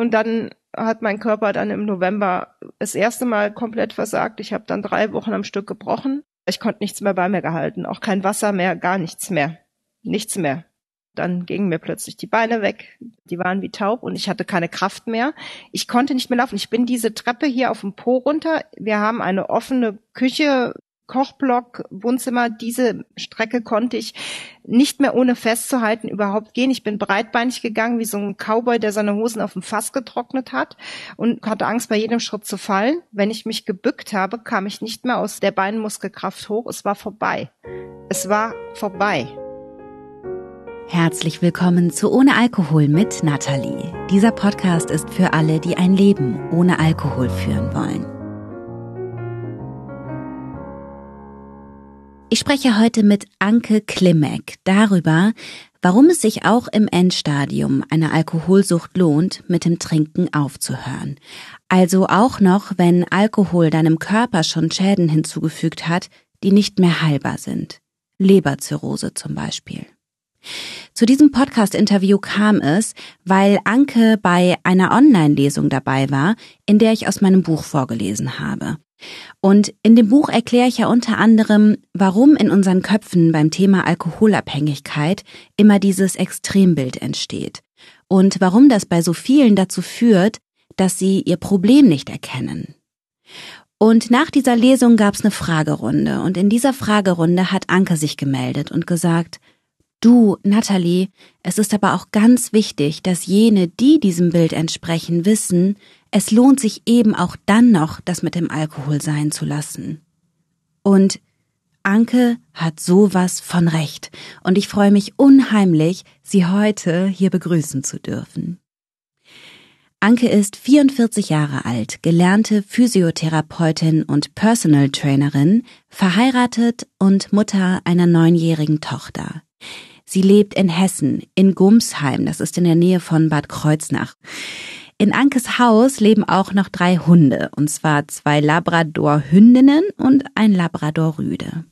Und dann hat mein Körper dann im November das erste Mal komplett versagt. Ich habe dann drei Wochen am Stück gebrochen. Ich konnte nichts mehr bei mir gehalten, auch kein Wasser mehr, gar nichts mehr. Nichts mehr. Dann gingen mir plötzlich die Beine weg, die waren wie taub und ich hatte keine Kraft mehr. Ich konnte nicht mehr laufen. Ich bin diese Treppe hier auf dem Po runter. Wir haben eine offene Küche, Kochblock, Wohnzimmer. Diese Strecke konnte ich nicht mehr ohne festzuhalten überhaupt gehen. Ich bin breitbeinig gegangen, wie so ein Cowboy, der seine Hosen auf dem Fass getrocknet hat und hatte Angst, bei jedem Schritt zu fallen. Wenn ich mich gebückt habe, kam ich nicht mehr aus der Beinmuskelkraft hoch. Es war vorbei. Es war vorbei. Herzlich willkommen zu Ohne Alkohol mit Nathalie. Dieser Podcast ist für alle, die ein Leben ohne Alkohol führen wollen. Ich spreche heute mit Anke Klimek darüber, warum es sich auch im Endstadium einer Alkoholsucht lohnt, mit dem Trinken aufzuhören. Also auch noch, wenn Alkohol deinem Körper schon Schäden hinzugefügt hat, die nicht mehr heilbar sind. Leberzirrhose zum Beispiel. Zu diesem Podcast-Interview kam es, weil Anke bei einer Online-Lesung dabei war, in der ich aus meinem Buch vorgelesen habe. Und in dem Buch erkläre ich ja unter anderem, warum in unseren Köpfen beim Thema Alkoholabhängigkeit immer dieses Extrembild entsteht und warum das bei so vielen dazu führt, dass sie ihr Problem nicht erkennen. Und nach dieser Lesung gab es eine Fragerunde und in dieser Fragerunde hat Anke sich gemeldet und gesagt, Du, Natalie, es ist aber auch ganz wichtig, dass jene, die diesem Bild entsprechen, wissen, es lohnt sich eben auch dann noch, das mit dem Alkohol sein zu lassen. Und Anke hat sowas von Recht, und ich freue mich unheimlich, Sie heute hier begrüßen zu dürfen. Anke ist 44 Jahre alt, gelernte Physiotherapeutin und Personal Trainerin, verheiratet und Mutter einer neunjährigen Tochter. Sie lebt in Hessen, in Gumsheim, das ist in der Nähe von Bad Kreuznach. In Ankes Haus leben auch noch drei Hunde, und zwar zwei Labrador-Hündinnen und ein Labrador-Rüde.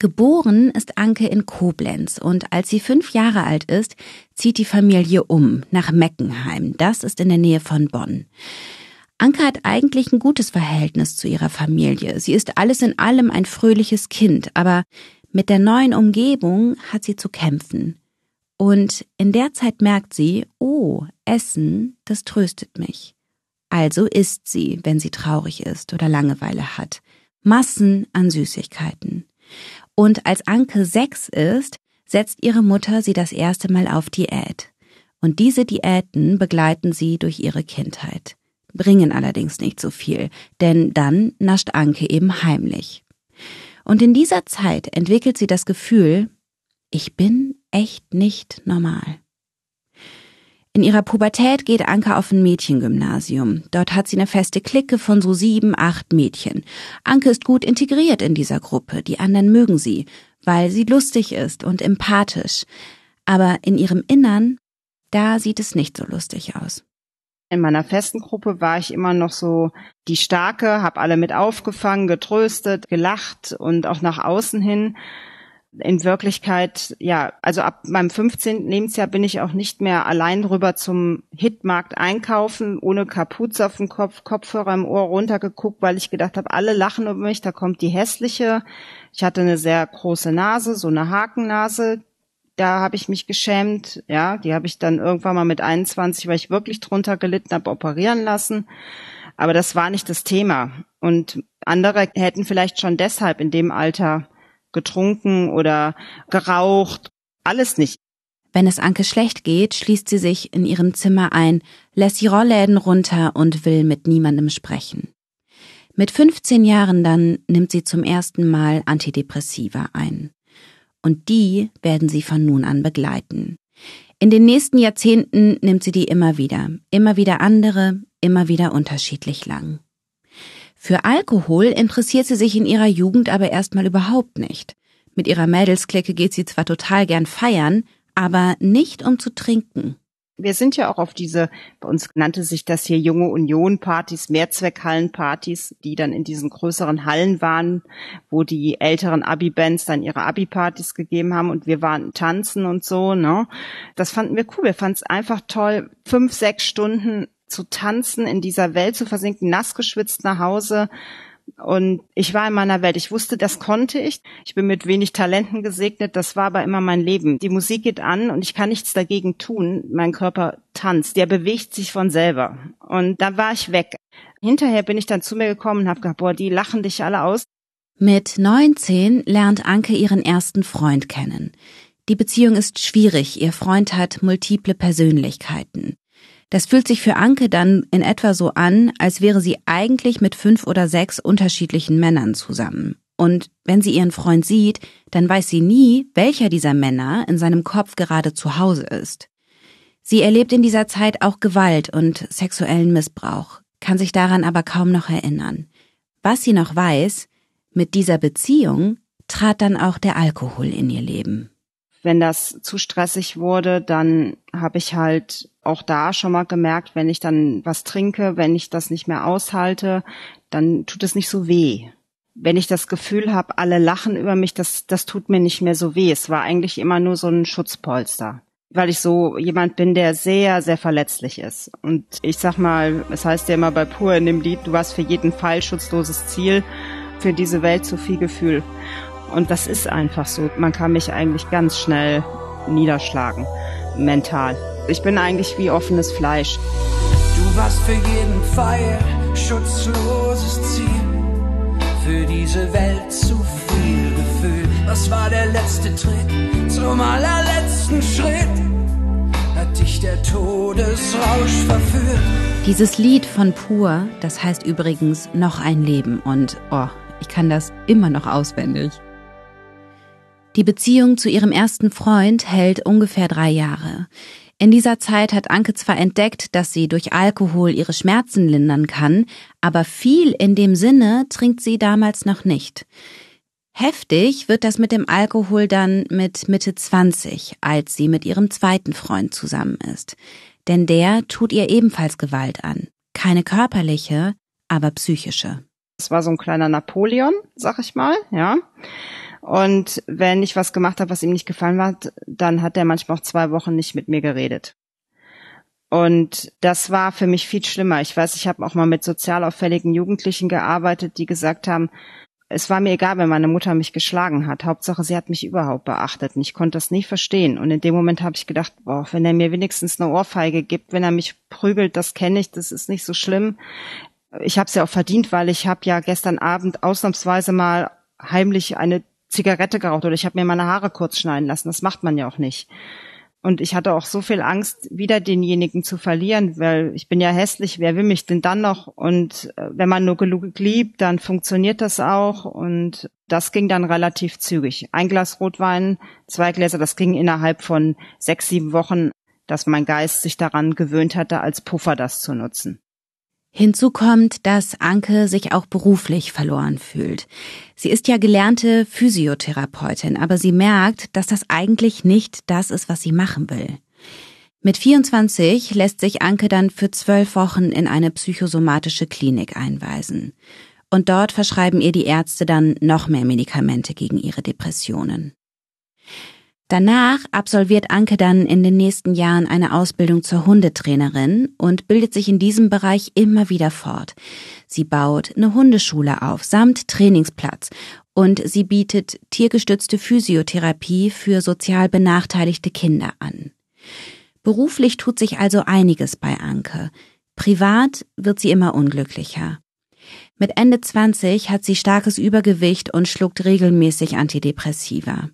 Geboren ist Anke in Koblenz und als sie fünf Jahre alt ist, zieht die Familie um nach Meckenheim. Das ist in der Nähe von Bonn. Anke hat eigentlich ein gutes Verhältnis zu ihrer Familie. Sie ist alles in allem ein fröhliches Kind, aber mit der neuen Umgebung hat sie zu kämpfen. Und in der Zeit merkt sie, oh, Essen, das tröstet mich. Also isst sie, wenn sie traurig ist oder Langeweile hat. Massen an Süßigkeiten. Und als Anke sechs ist, setzt ihre Mutter sie das erste Mal auf Diät. Und diese Diäten begleiten sie durch ihre Kindheit, bringen allerdings nicht so viel, denn dann nascht Anke eben heimlich. Und in dieser Zeit entwickelt sie das Gefühl, ich bin echt nicht normal. In ihrer Pubertät geht Anke auf ein Mädchengymnasium. Dort hat sie eine feste Clique von so sieben, acht Mädchen. Anke ist gut integriert in dieser Gruppe. Die anderen mögen sie, weil sie lustig ist und empathisch. Aber in ihrem Innern, da sieht es nicht so lustig aus. In meiner festen Gruppe war ich immer noch so die Starke, habe alle mit aufgefangen, getröstet, gelacht und auch nach außen hin. In Wirklichkeit, ja, also ab meinem 15. Lebensjahr bin ich auch nicht mehr allein rüber zum Hitmarkt einkaufen, ohne Kapuze auf dem Kopf, Kopfhörer im Ohr runtergeguckt, weil ich gedacht habe, alle lachen über mich, da kommt die hässliche. Ich hatte eine sehr große Nase, so eine Hakennase, da habe ich mich geschämt, ja, die habe ich dann irgendwann mal mit 21, weil ich wirklich drunter gelitten habe, operieren lassen. Aber das war nicht das Thema. Und andere hätten vielleicht schon deshalb in dem Alter getrunken oder geraucht. Alles nicht. Wenn es Anke schlecht geht, schließt sie sich in ihrem Zimmer ein, lässt die Rollläden runter und will mit niemandem sprechen. Mit 15 Jahren dann nimmt sie zum ersten Mal Antidepressiva ein und die werden sie von nun an begleiten. In den nächsten Jahrzehnten nimmt sie die immer wieder, immer wieder andere, immer wieder unterschiedlich lang. Für Alkohol interessiert sie sich in ihrer Jugend aber erstmal überhaupt nicht. Mit ihrer Mädelsklicke geht sie zwar total gern feiern, aber nicht um zu trinken. Wir sind ja auch auf diese, bei uns nannte sich das hier junge Union-Partys, Mehrzweckhallen-Partys, die dann in diesen größeren Hallen waren, wo die älteren Abi-Bands dann ihre Abi-Partys gegeben haben und wir waren tanzen und so, ne? Das fanden wir cool. Wir fanden es einfach toll, fünf, sechs Stunden zu tanzen, in dieser Welt zu versinken, nass geschwitzt nach Hause und ich war in meiner Welt. Ich wusste, das konnte ich. Ich bin mit wenig Talenten gesegnet. Das war aber immer mein Leben. Die Musik geht an und ich kann nichts dagegen tun. Mein Körper tanzt. Der bewegt sich von selber. Und da war ich weg. Hinterher bin ich dann zu mir gekommen und habe gedacht, boah, die lachen dich alle aus. Mit 19 lernt Anke ihren ersten Freund kennen. Die Beziehung ist schwierig. Ihr Freund hat multiple Persönlichkeiten. Das fühlt sich für Anke dann in etwa so an, als wäre sie eigentlich mit fünf oder sechs unterschiedlichen Männern zusammen. Und wenn sie ihren Freund sieht, dann weiß sie nie, welcher dieser Männer in seinem Kopf gerade zu Hause ist. Sie erlebt in dieser Zeit auch Gewalt und sexuellen Missbrauch, kann sich daran aber kaum noch erinnern. Was sie noch weiß, mit dieser Beziehung trat dann auch der Alkohol in ihr Leben. Wenn das zu stressig wurde, dann habe ich halt auch da schon mal gemerkt, wenn ich dann was trinke, wenn ich das nicht mehr aushalte, dann tut es nicht so weh. Wenn ich das Gefühl habe, alle lachen über mich, das, das tut mir nicht mehr so weh. Es war eigentlich immer nur so ein Schutzpolster weil ich so jemand bin, der sehr, sehr verletzlich ist. Und ich sag mal, es heißt ja immer bei Pur in dem Lied, du warst für jeden Fall schutzloses Ziel, für diese Welt zu viel Gefühl. Und das ist einfach so. Man kann mich eigentlich ganz schnell niederschlagen, mental. Ich bin eigentlich wie offenes Fleisch. Du warst für jeden Pfeil schutzloses Ziel. Für diese Welt zu viel Gefühl. Was war der letzte Tritt zum allerletzten Schritt? Hat dich der Todesrausch verführt? Dieses Lied von Pur, das heißt übrigens noch ein Leben und oh, ich kann das immer noch auswendig. Die Beziehung zu ihrem ersten Freund hält ungefähr drei Jahre. In dieser Zeit hat Anke zwar entdeckt, dass sie durch Alkohol ihre Schmerzen lindern kann, aber viel in dem Sinne trinkt sie damals noch nicht. Heftig wird das mit dem Alkohol dann mit Mitte 20, als sie mit ihrem zweiten Freund zusammen ist. Denn der tut ihr ebenfalls Gewalt an. Keine körperliche, aber psychische. Es war so ein kleiner Napoleon, sag ich mal, ja. Und wenn ich was gemacht habe, was ihm nicht gefallen hat, dann hat er manchmal auch zwei Wochen nicht mit mir geredet. Und das war für mich viel schlimmer. Ich weiß, ich habe auch mal mit sozial auffälligen Jugendlichen gearbeitet, die gesagt haben, es war mir egal, wenn meine Mutter mich geschlagen hat. Hauptsache, sie hat mich überhaupt beachtet. Und ich konnte das nie verstehen. Und in dem Moment habe ich gedacht, boah, wenn er mir wenigstens eine Ohrfeige gibt, wenn er mich prügelt, das kenne ich, das ist nicht so schlimm. Ich habe es ja auch verdient, weil ich habe ja gestern Abend ausnahmsweise mal heimlich eine Zigarette geraucht oder ich habe mir meine Haare kurz schneiden lassen. Das macht man ja auch nicht. Und ich hatte auch so viel Angst, wieder denjenigen zu verlieren, weil ich bin ja hässlich, wer will mich denn dann noch? Und äh, wenn man nur genug liebt, dann funktioniert das auch. Und das ging dann relativ zügig. Ein Glas Rotwein, zwei Gläser, das ging innerhalb von sechs, sieben Wochen, dass mein Geist sich daran gewöhnt hatte, als Puffer das zu nutzen. Hinzu kommt, dass Anke sich auch beruflich verloren fühlt. Sie ist ja gelernte Physiotherapeutin, aber sie merkt, dass das eigentlich nicht das ist, was sie machen will. Mit 24 lässt sich Anke dann für zwölf Wochen in eine psychosomatische Klinik einweisen. Und dort verschreiben ihr die Ärzte dann noch mehr Medikamente gegen ihre Depressionen. Danach absolviert Anke dann in den nächsten Jahren eine Ausbildung zur Hundetrainerin und bildet sich in diesem Bereich immer wieder fort. Sie baut eine Hundeschule auf, samt Trainingsplatz und sie bietet tiergestützte Physiotherapie für sozial benachteiligte Kinder an. Beruflich tut sich also einiges bei Anke. Privat wird sie immer unglücklicher. Mit Ende 20 hat sie starkes Übergewicht und schluckt regelmäßig Antidepressiva.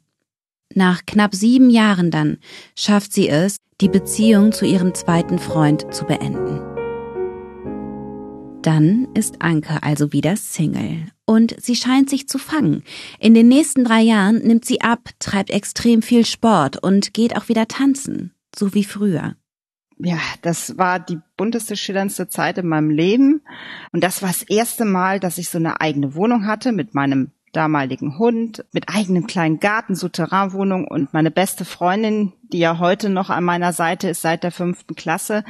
Nach knapp sieben Jahren dann schafft sie es, die Beziehung zu ihrem zweiten Freund zu beenden. Dann ist Anke also wieder Single und sie scheint sich zu fangen. In den nächsten drei Jahren nimmt sie ab, treibt extrem viel Sport und geht auch wieder tanzen, so wie früher. Ja, das war die bunteste, schillerndste Zeit in meinem Leben. Und das war das erste Mal, dass ich so eine eigene Wohnung hatte mit meinem damaligen Hund, mit eigenem kleinen Garten, Souterrainwohnung und meine beste Freundin, die ja heute noch an meiner Seite ist seit der fünften Klasse.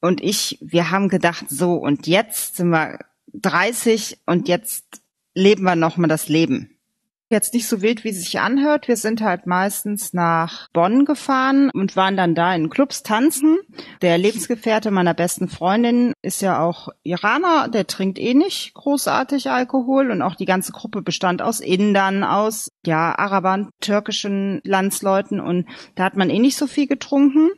Und ich, wir haben gedacht, so und jetzt sind wir 30 und jetzt leben wir nochmal das Leben jetzt nicht so wild, wie es sich anhört. Wir sind halt meistens nach Bonn gefahren und waren dann da in Clubs tanzen. Der Lebensgefährte meiner besten Freundin ist ja auch Iraner, der trinkt eh nicht großartig Alkohol und auch die ganze Gruppe bestand aus Indern, aus ja Arabern, türkischen Landsleuten und da hat man eh nicht so viel getrunken.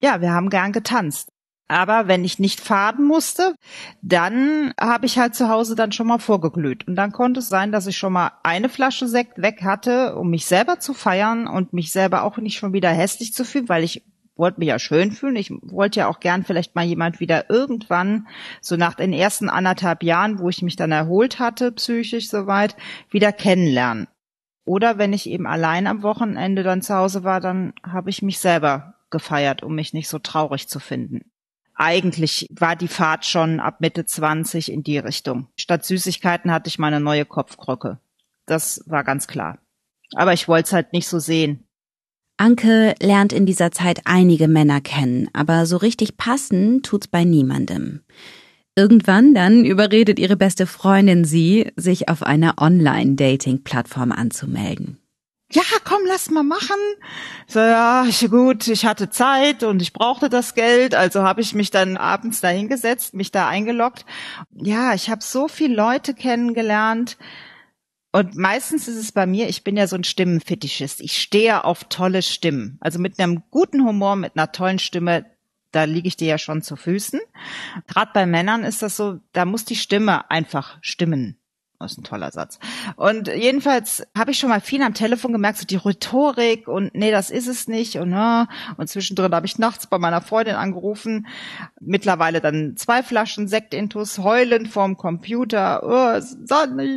Ja, wir haben gern getanzt. Aber wenn ich nicht faden musste, dann habe ich halt zu Hause dann schon mal vorgeglüht. Und dann konnte es sein, dass ich schon mal eine Flasche Sekt weg hatte, um mich selber zu feiern und mich selber auch nicht schon wieder hässlich zu fühlen, weil ich wollte mich ja schön fühlen. Ich wollte ja auch gern vielleicht mal jemand wieder irgendwann, so nach den ersten anderthalb Jahren, wo ich mich dann erholt hatte, psychisch soweit, wieder kennenlernen. Oder wenn ich eben allein am Wochenende dann zu Hause war, dann habe ich mich selber gefeiert, um mich nicht so traurig zu finden eigentlich war die Fahrt schon ab Mitte 20 in die Richtung. Statt Süßigkeiten hatte ich meine neue Kopfkrücke. Das war ganz klar. Aber ich wollte es halt nicht so sehen. Anke lernt in dieser Zeit einige Männer kennen, aber so richtig passen tut's bei niemandem. Irgendwann dann überredet ihre beste Freundin sie, sich auf einer Online-Dating-Plattform anzumelden ja, komm, lass mal machen. So, ja, gut, ich hatte Zeit und ich brauchte das Geld, also habe ich mich dann abends da hingesetzt, mich da eingeloggt. Ja, ich habe so viele Leute kennengelernt. Und meistens ist es bei mir, ich bin ja so ein Stimmenfetischist. Ich stehe auf tolle Stimmen. Also mit einem guten Humor, mit einer tollen Stimme, da liege ich dir ja schon zu Füßen. Gerade bei Männern ist das so, da muss die Stimme einfach stimmen. Das ist ein toller Satz. Und jedenfalls habe ich schon mal viel am Telefon gemerkt, so die Rhetorik und nee, das ist es nicht und ne. Und zwischendrin habe ich nachts bei meiner Freundin angerufen, mittlerweile dann zwei Flaschen Sektintus, heulend vorm Computer. Oh,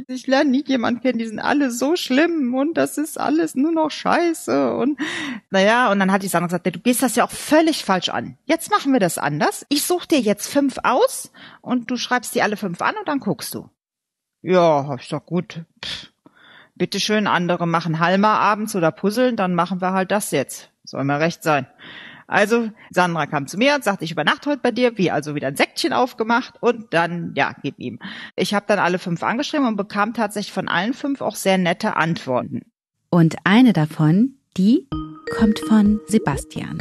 ich lerne nie jemanden kennen, die sind alle so schlimm und das ist alles nur noch Scheiße. Und naja, und dann hat die Sandra gesagt, du gehst das ja auch völlig falsch an. Jetzt machen wir das anders. Ich suche dir jetzt fünf aus und du schreibst die alle fünf an und dann guckst du. Ja, hab ich doch gut. Pff, bitteschön, andere machen Halma abends oder Puzzeln, dann machen wir halt das jetzt. Soll mir recht sein. Also Sandra kam zu mir und sagte, ich übernachte heute bei dir, wie also wieder ein Säckchen aufgemacht und dann, ja, gib ihm. Ich habe dann alle fünf angeschrieben und bekam tatsächlich von allen fünf auch sehr nette Antworten. Und eine davon, die kommt von Sebastian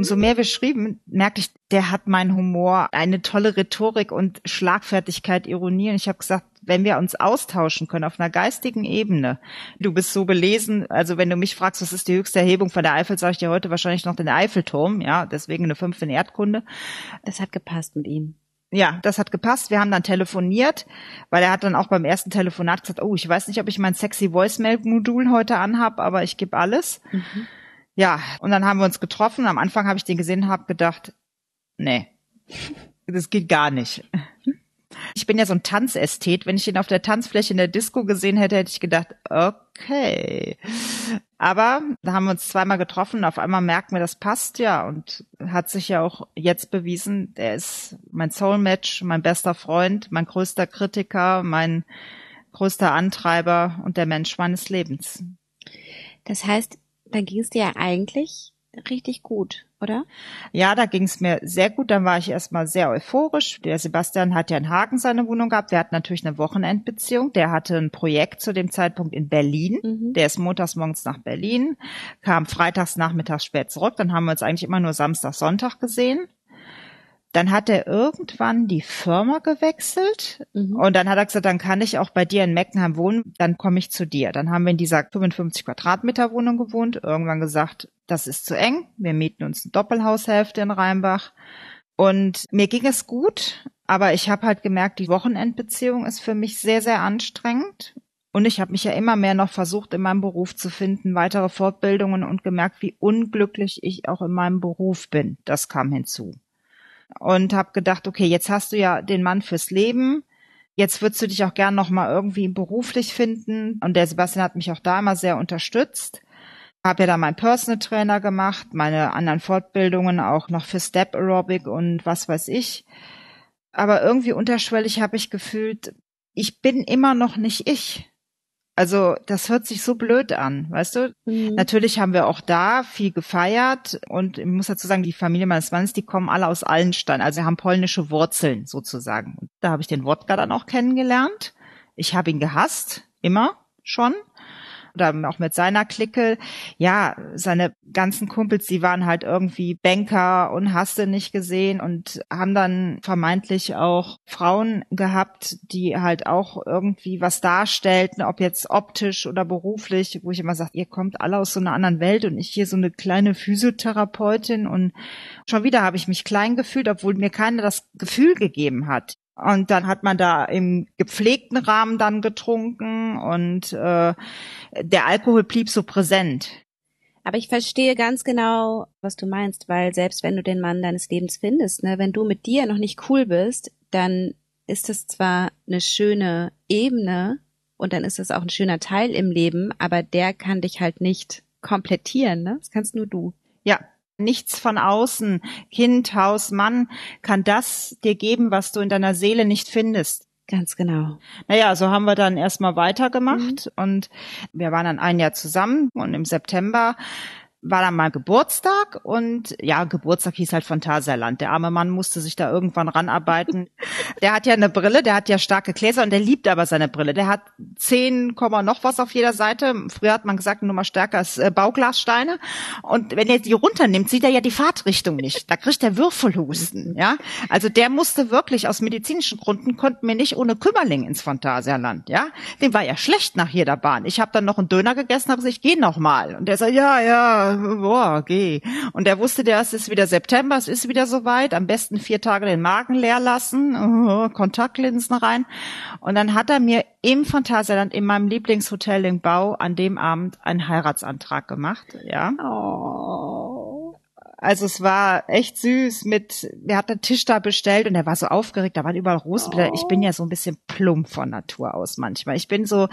umso mehr wir schrieben, merkte ich, der hat meinen Humor, eine tolle Rhetorik und Schlagfertigkeit, Ironie. Und ich habe gesagt, wenn wir uns austauschen können auf einer geistigen Ebene, du bist so belesen, also wenn du mich fragst, was ist die höchste Erhebung von der Eifel, sage ich dir heute wahrscheinlich noch den Eiffelturm, ja, deswegen eine 5 in Erdkunde. Das hat gepasst mit ihm. Ja, das hat gepasst. Wir haben dann telefoniert, weil er hat dann auch beim ersten Telefonat gesagt, oh, ich weiß nicht, ob ich mein sexy Voicemail-Modul heute anhab, aber ich gebe alles. Mhm. Ja, und dann haben wir uns getroffen. Am Anfang habe ich den gesehen, habe gedacht, nee, das geht gar nicht. Ich bin ja so ein Tanzästhet. Wenn ich ihn auf der Tanzfläche in der Disco gesehen hätte, hätte ich gedacht, okay. Aber da haben wir uns zweimal getroffen. Auf einmal merken wir, das passt ja und hat sich ja auch jetzt bewiesen. Der ist mein Soulmatch, mein bester Freund, mein größter Kritiker, mein größter Antreiber und der Mensch meines Lebens. Das heißt, da ging es dir eigentlich richtig gut, oder? Ja, da ging es mir sehr gut. Dann war ich erstmal sehr euphorisch. Der Sebastian hat ja in Hagen seine Wohnung gehabt. Der hat natürlich eine Wochenendbeziehung. Der hatte ein Projekt zu dem Zeitpunkt in Berlin. Mhm. Der ist montags morgens nach Berlin, kam freitags nachmittags spät zurück. Dann haben wir uns eigentlich immer nur Samstag, Sonntag gesehen. Dann hat er irgendwann die Firma gewechselt mhm. und dann hat er gesagt, dann kann ich auch bei dir in Meckenheim wohnen, dann komme ich zu dir. Dann haben wir in dieser 55 Quadratmeter Wohnung gewohnt, irgendwann gesagt, das ist zu eng, wir mieten uns eine Doppelhaushälfte in Rheinbach und mir ging es gut, aber ich habe halt gemerkt, die Wochenendbeziehung ist für mich sehr, sehr anstrengend und ich habe mich ja immer mehr noch versucht, in meinem Beruf zu finden, weitere Fortbildungen und gemerkt, wie unglücklich ich auch in meinem Beruf bin. Das kam hinzu und habe gedacht, okay, jetzt hast du ja den Mann fürs Leben. Jetzt würdest du dich auch gern noch mal irgendwie beruflich finden. Und der Sebastian hat mich auch da immer sehr unterstützt. Habe ja da meinen Personal Trainer gemacht, meine anderen Fortbildungen auch noch für Step Aerobic und was weiß ich. Aber irgendwie unterschwellig habe ich gefühlt, ich bin immer noch nicht ich. Also das hört sich so blöd an, weißt du? Mhm. Natürlich haben wir auch da viel gefeiert und ich muss dazu sagen, die Familie meines Mannes, die kommen alle aus Allenstein, also haben polnische Wurzeln sozusagen. Und da habe ich den Wodka dann auch kennengelernt. Ich habe ihn gehasst, immer schon oder auch mit seiner Clique. Ja, seine ganzen Kumpels, die waren halt irgendwie Banker und hast nicht gesehen und haben dann vermeintlich auch Frauen gehabt, die halt auch irgendwie was darstellten, ob jetzt optisch oder beruflich, wo ich immer sage, ihr kommt alle aus so einer anderen Welt und ich hier so eine kleine Physiotherapeutin und schon wieder habe ich mich klein gefühlt, obwohl mir keiner das Gefühl gegeben hat. Und dann hat man da im gepflegten Rahmen dann getrunken und äh, der Alkohol blieb so präsent. Aber ich verstehe ganz genau, was du meinst, weil selbst wenn du den Mann deines Lebens findest, ne, wenn du mit dir noch nicht cool bist, dann ist es zwar eine schöne Ebene und dann ist es auch ein schöner Teil im Leben, aber der kann dich halt nicht komplettieren, ne? Das kannst nur du. Ja, Nichts von außen, Kind, Haus, Mann, kann das dir geben, was du in deiner Seele nicht findest. Ganz genau. Naja, so haben wir dann erstmal weitergemacht mhm. und wir waren dann ein Jahr zusammen und im September war dann mal Geburtstag und ja, Geburtstag hieß halt Phantasialand. Der arme Mann musste sich da irgendwann ranarbeiten. der hat ja eine Brille, der hat ja starke Gläser und der liebt aber seine Brille. Der hat 10, noch was auf jeder Seite. Früher hat man gesagt, nur mal stärker als äh, Bauglassteine. Und wenn er die runternimmt, sieht er ja die Fahrtrichtung nicht. Da kriegt er Würfelhusten, ja. Also der musste wirklich aus medizinischen Gründen konnten wir nicht ohne Kümmerling ins Phantasialand, ja. Dem war ja schlecht nach jeder Bahn. Ich habe dann noch einen Döner gegessen, habe gesagt, ich gehe noch mal. Und der sagt, ja, ja, boah, geh. Und er wusste, der es ist wieder September, es ist wieder soweit, am besten vier Tage den Magen leer lassen, oh, Kontaktlinsen rein. Und dann hat er mir im Phantasialand in meinem Lieblingshotel in Bau an dem Abend einen Heiratsantrag gemacht, ja. Oh. Also es war echt süß mit, wir hatten einen Tisch da bestellt und er war so aufgeregt, da waren überall Rosenbilder. Oh. Ich bin ja so ein bisschen plump von Natur aus manchmal. Ich bin so,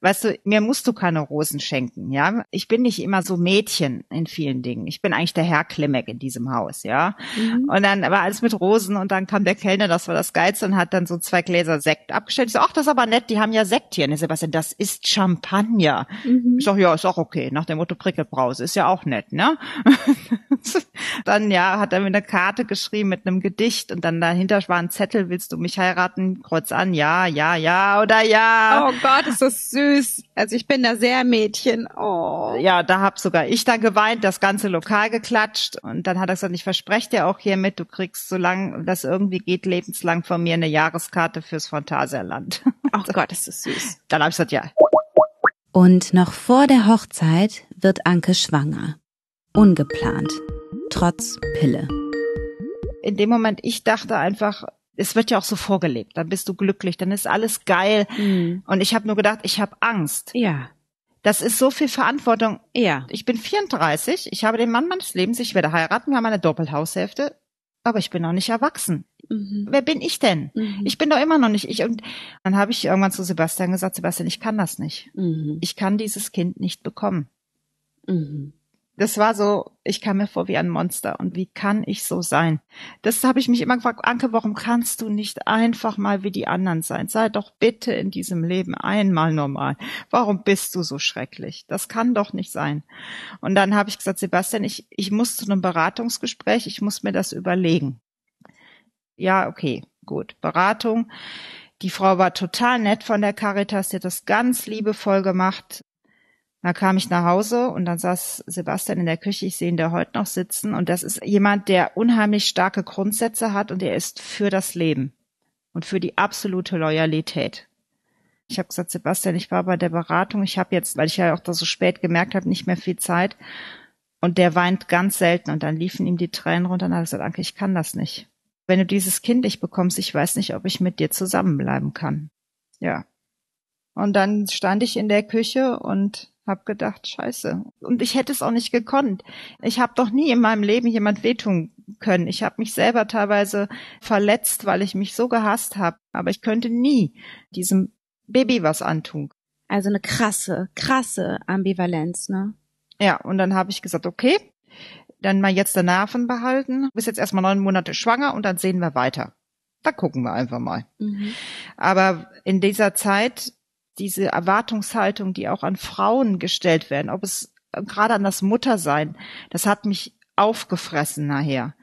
weißt du, mir musst du keine Rosen schenken, ja. Ich bin nicht immer so Mädchen in vielen Dingen. Ich bin eigentlich der Herr Klimek in diesem Haus, ja. Mhm. Und dann war alles mit Rosen und dann kam der Kellner, das war das Geilste und hat dann so zwei Gläser Sekt abgestellt. Ich so, ach, das ist aber nett, die haben ja Sekt hier. Und Sebastian, das ist Champagner. Mhm. Ich sag, ja, ist auch okay. Nach dem Motto Prickelbrause, ist ja auch nett, ne? dann ja, hat er mir eine Karte geschrieben mit einem Gedicht und dann dahinter war ein Zettel, willst du mich heiraten? Kreuz an, ja, ja, ja oder ja. Oh Gott, ist das süß. Also ich bin da sehr Mädchen. Oh. Ja, da hab sogar ich dann geweint, das ganze Lokal geklatscht und dann hat er gesagt, ich verspreche dir auch hiermit, du kriegst, solange das irgendwie geht, lebenslang von mir eine Jahreskarte fürs Phantasialand. Oh Gott, ist das süß. Dann hab ich gesagt, ja. Und noch vor der Hochzeit wird Anke schwanger. Ungeplant trotz Pille. In dem Moment, ich dachte einfach, es wird ja auch so vorgelebt, dann bist du glücklich, dann ist alles geil. Mhm. Und ich habe nur gedacht, ich habe Angst. Ja. Das ist so viel Verantwortung. Ja. Ich bin 34, ich habe den Mann meines Lebens, ich werde heiraten, wir haben eine Doppelhaushälfte, aber ich bin noch nicht erwachsen. Mhm. Wer bin ich denn? Mhm. Ich bin doch immer noch nicht ich. Und dann habe ich irgendwann zu Sebastian gesagt, Sebastian, ich kann das nicht. Mhm. Ich kann dieses Kind nicht bekommen. Das war so, ich kam mir vor wie ein Monster. Und wie kann ich so sein? Das habe ich mich immer gefragt, Anke, warum kannst du nicht einfach mal wie die anderen sein? Sei doch bitte in diesem Leben einmal normal. Warum bist du so schrecklich? Das kann doch nicht sein. Und dann habe ich gesagt, Sebastian, ich, ich muss zu einem Beratungsgespräch, ich muss mir das überlegen. Ja, okay, gut. Beratung. Die Frau war total nett von der Caritas, die hat das ganz liebevoll gemacht. Da kam ich nach Hause und dann saß Sebastian in der Küche. Ich sehe ihn da heute noch sitzen. Und das ist jemand, der unheimlich starke Grundsätze hat und er ist für das Leben und für die absolute Loyalität. Ich habe gesagt, Sebastian, ich war bei der Beratung. Ich habe jetzt, weil ich ja auch da so spät gemerkt habe, nicht mehr viel Zeit. Und der weint ganz selten und dann liefen ihm die Tränen runter und er hat gesagt, Anke, ich kann das nicht. Wenn du dieses Kind nicht bekommst, ich weiß nicht, ob ich mit dir zusammenbleiben kann. Ja. Und dann stand ich in der Küche und hab gedacht, scheiße. Und ich hätte es auch nicht gekonnt. Ich habe doch nie in meinem Leben jemand wehtun können. Ich habe mich selber teilweise verletzt, weil ich mich so gehasst habe. Aber ich könnte nie diesem Baby was antun. Also eine krasse, krasse Ambivalenz, ne? Ja, und dann habe ich gesagt, okay, dann mal jetzt der Nerven behalten. Du bist jetzt erstmal neun Monate schwanger und dann sehen wir weiter. Da gucken wir einfach mal. Mhm. Aber in dieser Zeit diese Erwartungshaltung, die auch an Frauen gestellt werden, ob es gerade an das Muttersein, das hat mich aufgefressen nachher.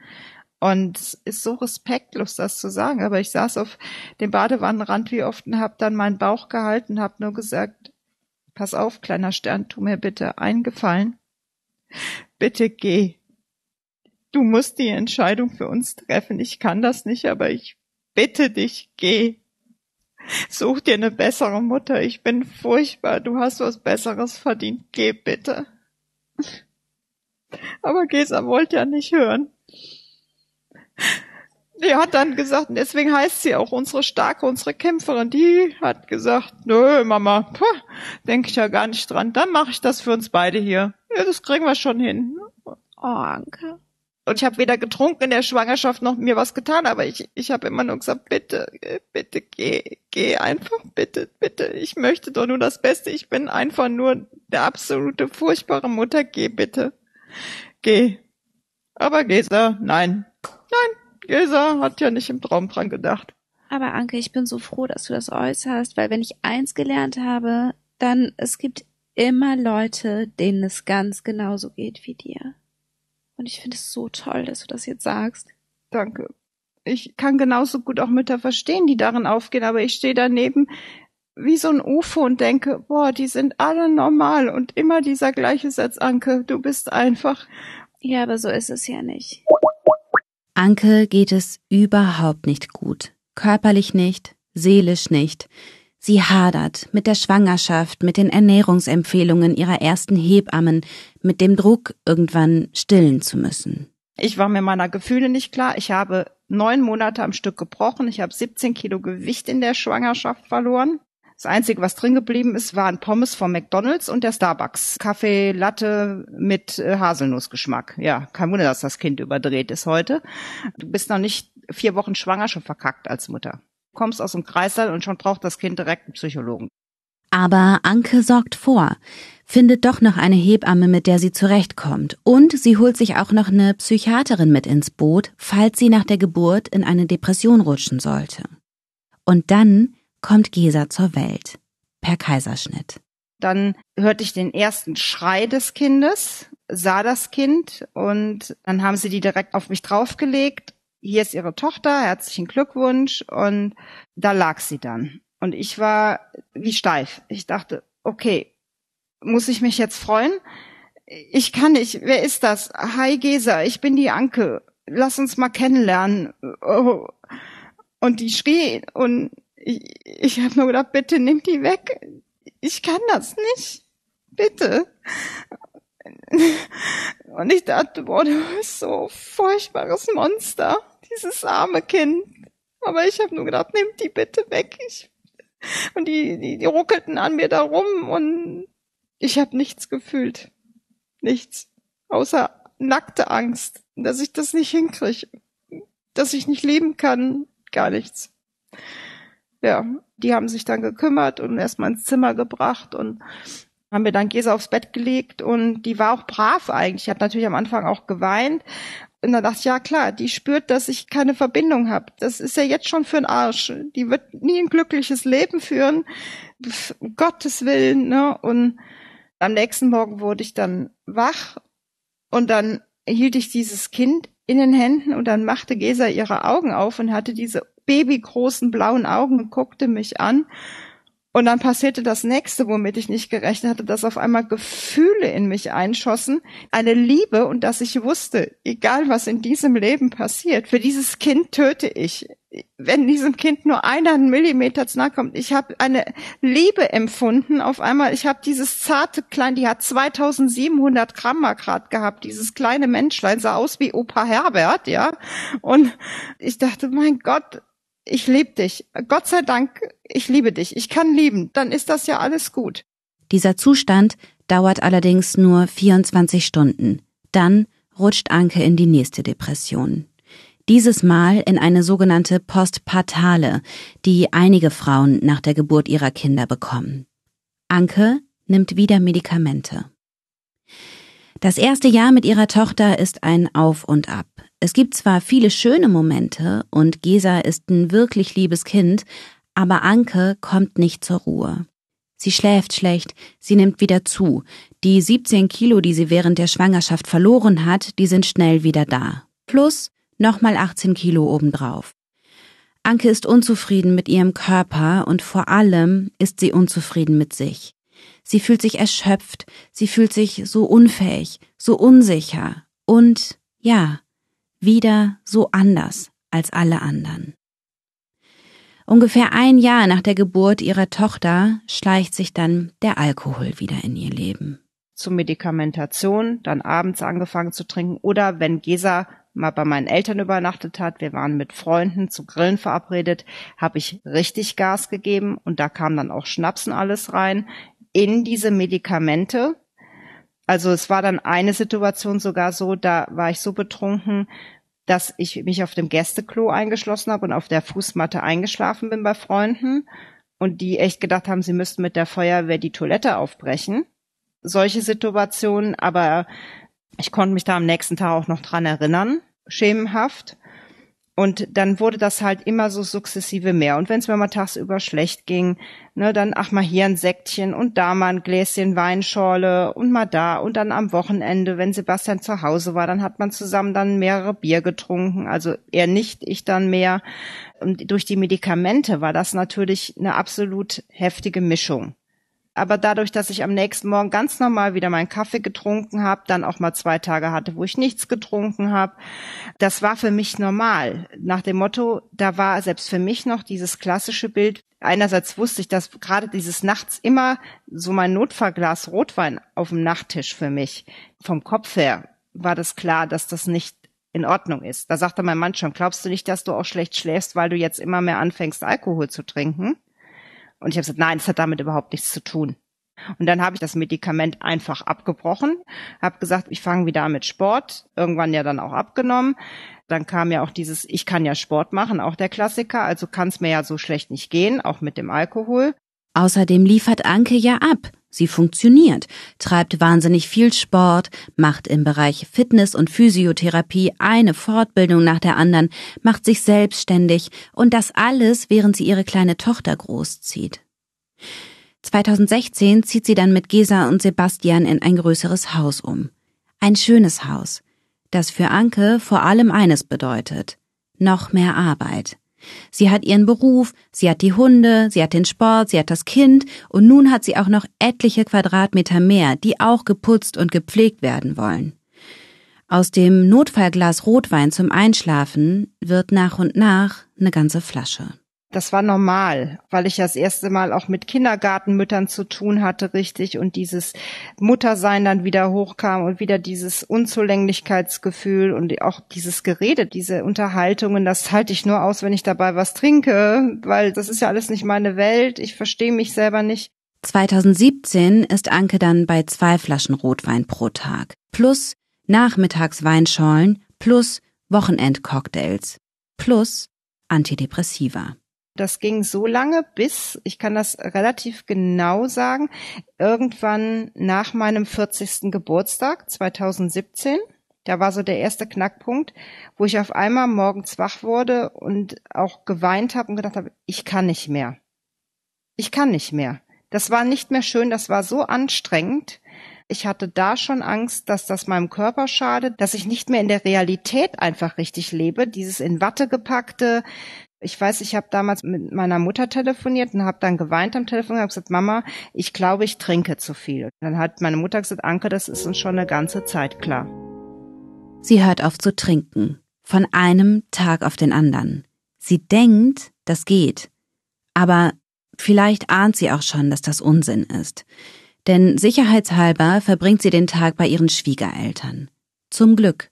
Und es ist so respektlos, das zu sagen. Aber ich saß auf dem Badewannenrand wie oft und habe dann meinen Bauch gehalten, habe nur gesagt, pass auf, kleiner Stern, tu mir bitte eingefallen. Bitte geh. Du musst die Entscheidung für uns treffen. Ich kann das nicht, aber ich bitte dich, geh. Such dir eine bessere Mutter. Ich bin furchtbar. Du hast was Besseres verdient. Geh bitte. Aber Gesa wollte ja nicht hören. Die hat dann gesagt, und deswegen heißt sie auch unsere starke, unsere Kämpferin, die hat gesagt, nö, Mama, denke ich ja gar nicht dran. Dann mache ich das für uns beide hier. Ja, das kriegen wir schon hin. Oh, Anke. Und ich habe weder getrunken in der Schwangerschaft noch mir was getan, aber ich, ich habe immer nur gesagt, bitte, bitte geh, geh einfach, bitte, bitte. Ich möchte doch nur das Beste. Ich bin einfach nur der absolute furchtbare Mutter. Geh bitte. Geh. Aber Gesa, nein. Nein, Gesa hat ja nicht im Traum dran gedacht. Aber Anke, ich bin so froh, dass du das äußerst, weil wenn ich eins gelernt habe, dann es gibt immer Leute, denen es ganz genauso geht wie dir. Und ich finde es so toll, dass du das jetzt sagst. Danke. Ich kann genauso gut auch Mütter verstehen, die darin aufgehen, aber ich stehe daneben wie so ein UFO und denke, boah, die sind alle normal und immer dieser gleiche Satz, Anke, du bist einfach. Ja, aber so ist es ja nicht. Anke geht es überhaupt nicht gut. Körperlich nicht, seelisch nicht. Sie hadert mit der Schwangerschaft, mit den Ernährungsempfehlungen ihrer ersten Hebammen, mit dem Druck, irgendwann stillen zu müssen. Ich war mir meiner Gefühle nicht klar. Ich habe neun Monate am Stück gebrochen. Ich habe 17 Kilo Gewicht in der Schwangerschaft verloren. Das Einzige, was drin geblieben ist, waren Pommes vom McDonalds und der Starbucks. Kaffee, Latte mit äh, Haselnussgeschmack. Ja, kein Wunder, dass das Kind überdreht ist heute. Du bist noch nicht vier Wochen schwanger, schon verkackt als Mutter. Du kommst aus dem Kreißsaal und schon braucht das Kind direkt einen Psychologen. Aber Anke sorgt vor, findet doch noch eine Hebamme, mit der sie zurechtkommt. Und sie holt sich auch noch eine Psychiaterin mit ins Boot, falls sie nach der Geburt in eine Depression rutschen sollte. Und dann kommt Gesa zur Welt. Per Kaiserschnitt. Dann hörte ich den ersten Schrei des Kindes, sah das Kind und dann haben sie die direkt auf mich draufgelegt. Hier ist ihre Tochter, herzlichen Glückwunsch. Und da lag sie dann. Und ich war wie steif. Ich dachte, okay, muss ich mich jetzt freuen? Ich kann nicht. Wer ist das? Hi Gesa, ich bin die Anke. Lass uns mal kennenlernen. Oh. Und die schrie und ich, ich habe nur gedacht, bitte nimm die weg. Ich kann das nicht. Bitte. Und ich dachte, boah, du bist so furchtbares Monster, dieses arme Kind. Aber ich habe nur gedacht, nimm die bitte weg. Ich, und die, die, die ruckelten an mir da rum und ich habe nichts gefühlt. Nichts. Außer nackte Angst, dass ich das nicht hinkriege. Dass ich nicht leben kann. Gar nichts ja, die haben sich dann gekümmert und erstmal ins Zimmer gebracht und haben mir dann Gesa aufs Bett gelegt und die war auch brav eigentlich. Ich habe natürlich am Anfang auch geweint. Und dann dachte ich, ja klar, die spürt, dass ich keine Verbindung habe. Das ist ja jetzt schon für ein Arsch. Die wird nie ein glückliches Leben führen. Um Gottes Willen, ne? Und am nächsten Morgen wurde ich dann wach und dann hielt ich dieses Kind in den Händen und dann machte Gesa ihre Augen auf und hatte diese babygroßen blauen Augen und guckte mich an. Und dann passierte das nächste, womit ich nicht gerechnet hatte, dass auf einmal Gefühle in mich einschossen, eine Liebe und dass ich wusste, egal was in diesem Leben passiert, für dieses Kind töte ich wenn diesem Kind nur einer Millimeter zu nahe kommt, ich habe eine Liebe empfunden. Auf einmal, ich habe dieses zarte kleine, die hat 2700 Gramm mal grad gehabt. Dieses kleine Menschlein sah aus wie Opa Herbert, ja. Und ich dachte, mein Gott, ich liebe dich. Gott sei Dank, ich liebe dich. Ich kann lieben. Dann ist das ja alles gut. Dieser Zustand dauert allerdings nur 24 Stunden. Dann rutscht Anke in die nächste Depression. Dieses Mal in eine sogenannte Postpartale, die einige Frauen nach der Geburt ihrer Kinder bekommen. Anke nimmt wieder Medikamente. Das erste Jahr mit ihrer Tochter ist ein Auf und Ab. Es gibt zwar viele schöne Momente und Gesa ist ein wirklich liebes Kind, aber Anke kommt nicht zur Ruhe. Sie schläft schlecht, sie nimmt wieder zu. Die 17 Kilo, die sie während der Schwangerschaft verloren hat, die sind schnell wieder da. Plus nochmal 18 Kilo obendrauf. Anke ist unzufrieden mit ihrem Körper und vor allem ist sie unzufrieden mit sich. Sie fühlt sich erschöpft, sie fühlt sich so unfähig, so unsicher und, ja, wieder so anders als alle anderen. Ungefähr ein Jahr nach der Geburt ihrer Tochter schleicht sich dann der Alkohol wieder in ihr Leben. Zur Medikamentation, dann abends angefangen zu trinken oder wenn Gesa mal bei meinen Eltern übernachtet hat, wir waren mit Freunden zu Grillen verabredet, habe ich richtig Gas gegeben und da kam dann auch Schnapsen alles rein in diese Medikamente. Also es war dann eine Situation sogar so, da war ich so betrunken, dass ich mich auf dem Gästeklo eingeschlossen habe und auf der Fußmatte eingeschlafen bin bei Freunden und die echt gedacht haben, sie müssten mit der Feuerwehr die Toilette aufbrechen. Solche Situationen, aber ich konnte mich da am nächsten Tag auch noch dran erinnern, schemenhaft. Und dann wurde das halt immer so sukzessive mehr. Und wenn es mir mal tagsüber schlecht ging, ne, dann ach mal hier ein Säckchen und da mal ein Gläschen Weinschorle und mal da. Und dann am Wochenende, wenn Sebastian zu Hause war, dann hat man zusammen dann mehrere Bier getrunken. Also er nicht, ich dann mehr. Und durch die Medikamente war das natürlich eine absolut heftige Mischung. Aber dadurch, dass ich am nächsten Morgen ganz normal wieder meinen Kaffee getrunken habe, dann auch mal zwei Tage hatte, wo ich nichts getrunken habe, das war für mich normal. Nach dem Motto, da war selbst für mich noch dieses klassische Bild. Einerseits wusste ich, dass gerade dieses nachts immer so mein Notfallglas Rotwein auf dem Nachttisch für mich. Vom Kopf her war das klar, dass das nicht in Ordnung ist. Da sagte mein Mann schon, glaubst du nicht, dass du auch schlecht schläfst, weil du jetzt immer mehr anfängst, Alkohol zu trinken? Und ich habe gesagt, nein, das hat damit überhaupt nichts zu tun. Und dann habe ich das Medikament einfach abgebrochen, habe gesagt, ich fange wieder mit Sport, irgendwann ja dann auch abgenommen. Dann kam ja auch dieses, ich kann ja Sport machen, auch der Klassiker, also kann es mir ja so schlecht nicht gehen, auch mit dem Alkohol. Außerdem liefert Anke ja ab. Sie funktioniert, treibt wahnsinnig viel Sport, macht im Bereich Fitness und Physiotherapie eine Fortbildung nach der anderen, macht sich selbstständig und das alles, während sie ihre kleine Tochter großzieht. 2016 zieht sie dann mit Gesa und Sebastian in ein größeres Haus um. Ein schönes Haus, das für Anke vor allem eines bedeutet. Noch mehr Arbeit. Sie hat ihren Beruf, sie hat die Hunde, sie hat den Sport, sie hat das Kind und nun hat sie auch noch etliche Quadratmeter mehr, die auch geputzt und gepflegt werden wollen. Aus dem Notfallglas Rotwein zum Einschlafen wird nach und nach eine ganze Flasche das war normal, weil ich das erste Mal auch mit Kindergartenmüttern zu tun hatte, richtig, und dieses Muttersein dann wieder hochkam und wieder dieses Unzulänglichkeitsgefühl und auch dieses Gerede, diese Unterhaltungen, das halte ich nur aus, wenn ich dabei was trinke, weil das ist ja alles nicht meine Welt, ich verstehe mich selber nicht. 2017 ist Anke dann bei zwei Flaschen Rotwein pro Tag, plus Nachmittagsweinschorlen, plus Wochenendcocktails, plus Antidepressiva. Das ging so lange, bis, ich kann das relativ genau sagen, irgendwann nach meinem 40. Geburtstag 2017. Da war so der erste Knackpunkt, wo ich auf einmal morgens wach wurde und auch geweint habe und gedacht habe, ich kann nicht mehr. Ich kann nicht mehr. Das war nicht mehr schön, das war so anstrengend. Ich hatte da schon Angst, dass das meinem Körper schadet, dass ich nicht mehr in der Realität einfach richtig lebe. Dieses in Watte gepackte, ich weiß, ich habe damals mit meiner Mutter telefoniert und habe dann geweint am Telefon und habe gesagt, Mama, ich glaube, ich trinke zu viel. Dann hat meine Mutter gesagt, Anke, das ist uns schon eine ganze Zeit klar. Sie hört auf zu trinken, von einem Tag auf den anderen. Sie denkt, das geht. Aber vielleicht ahnt sie auch schon, dass das Unsinn ist. Denn sicherheitshalber verbringt sie den Tag bei ihren Schwiegereltern. Zum Glück.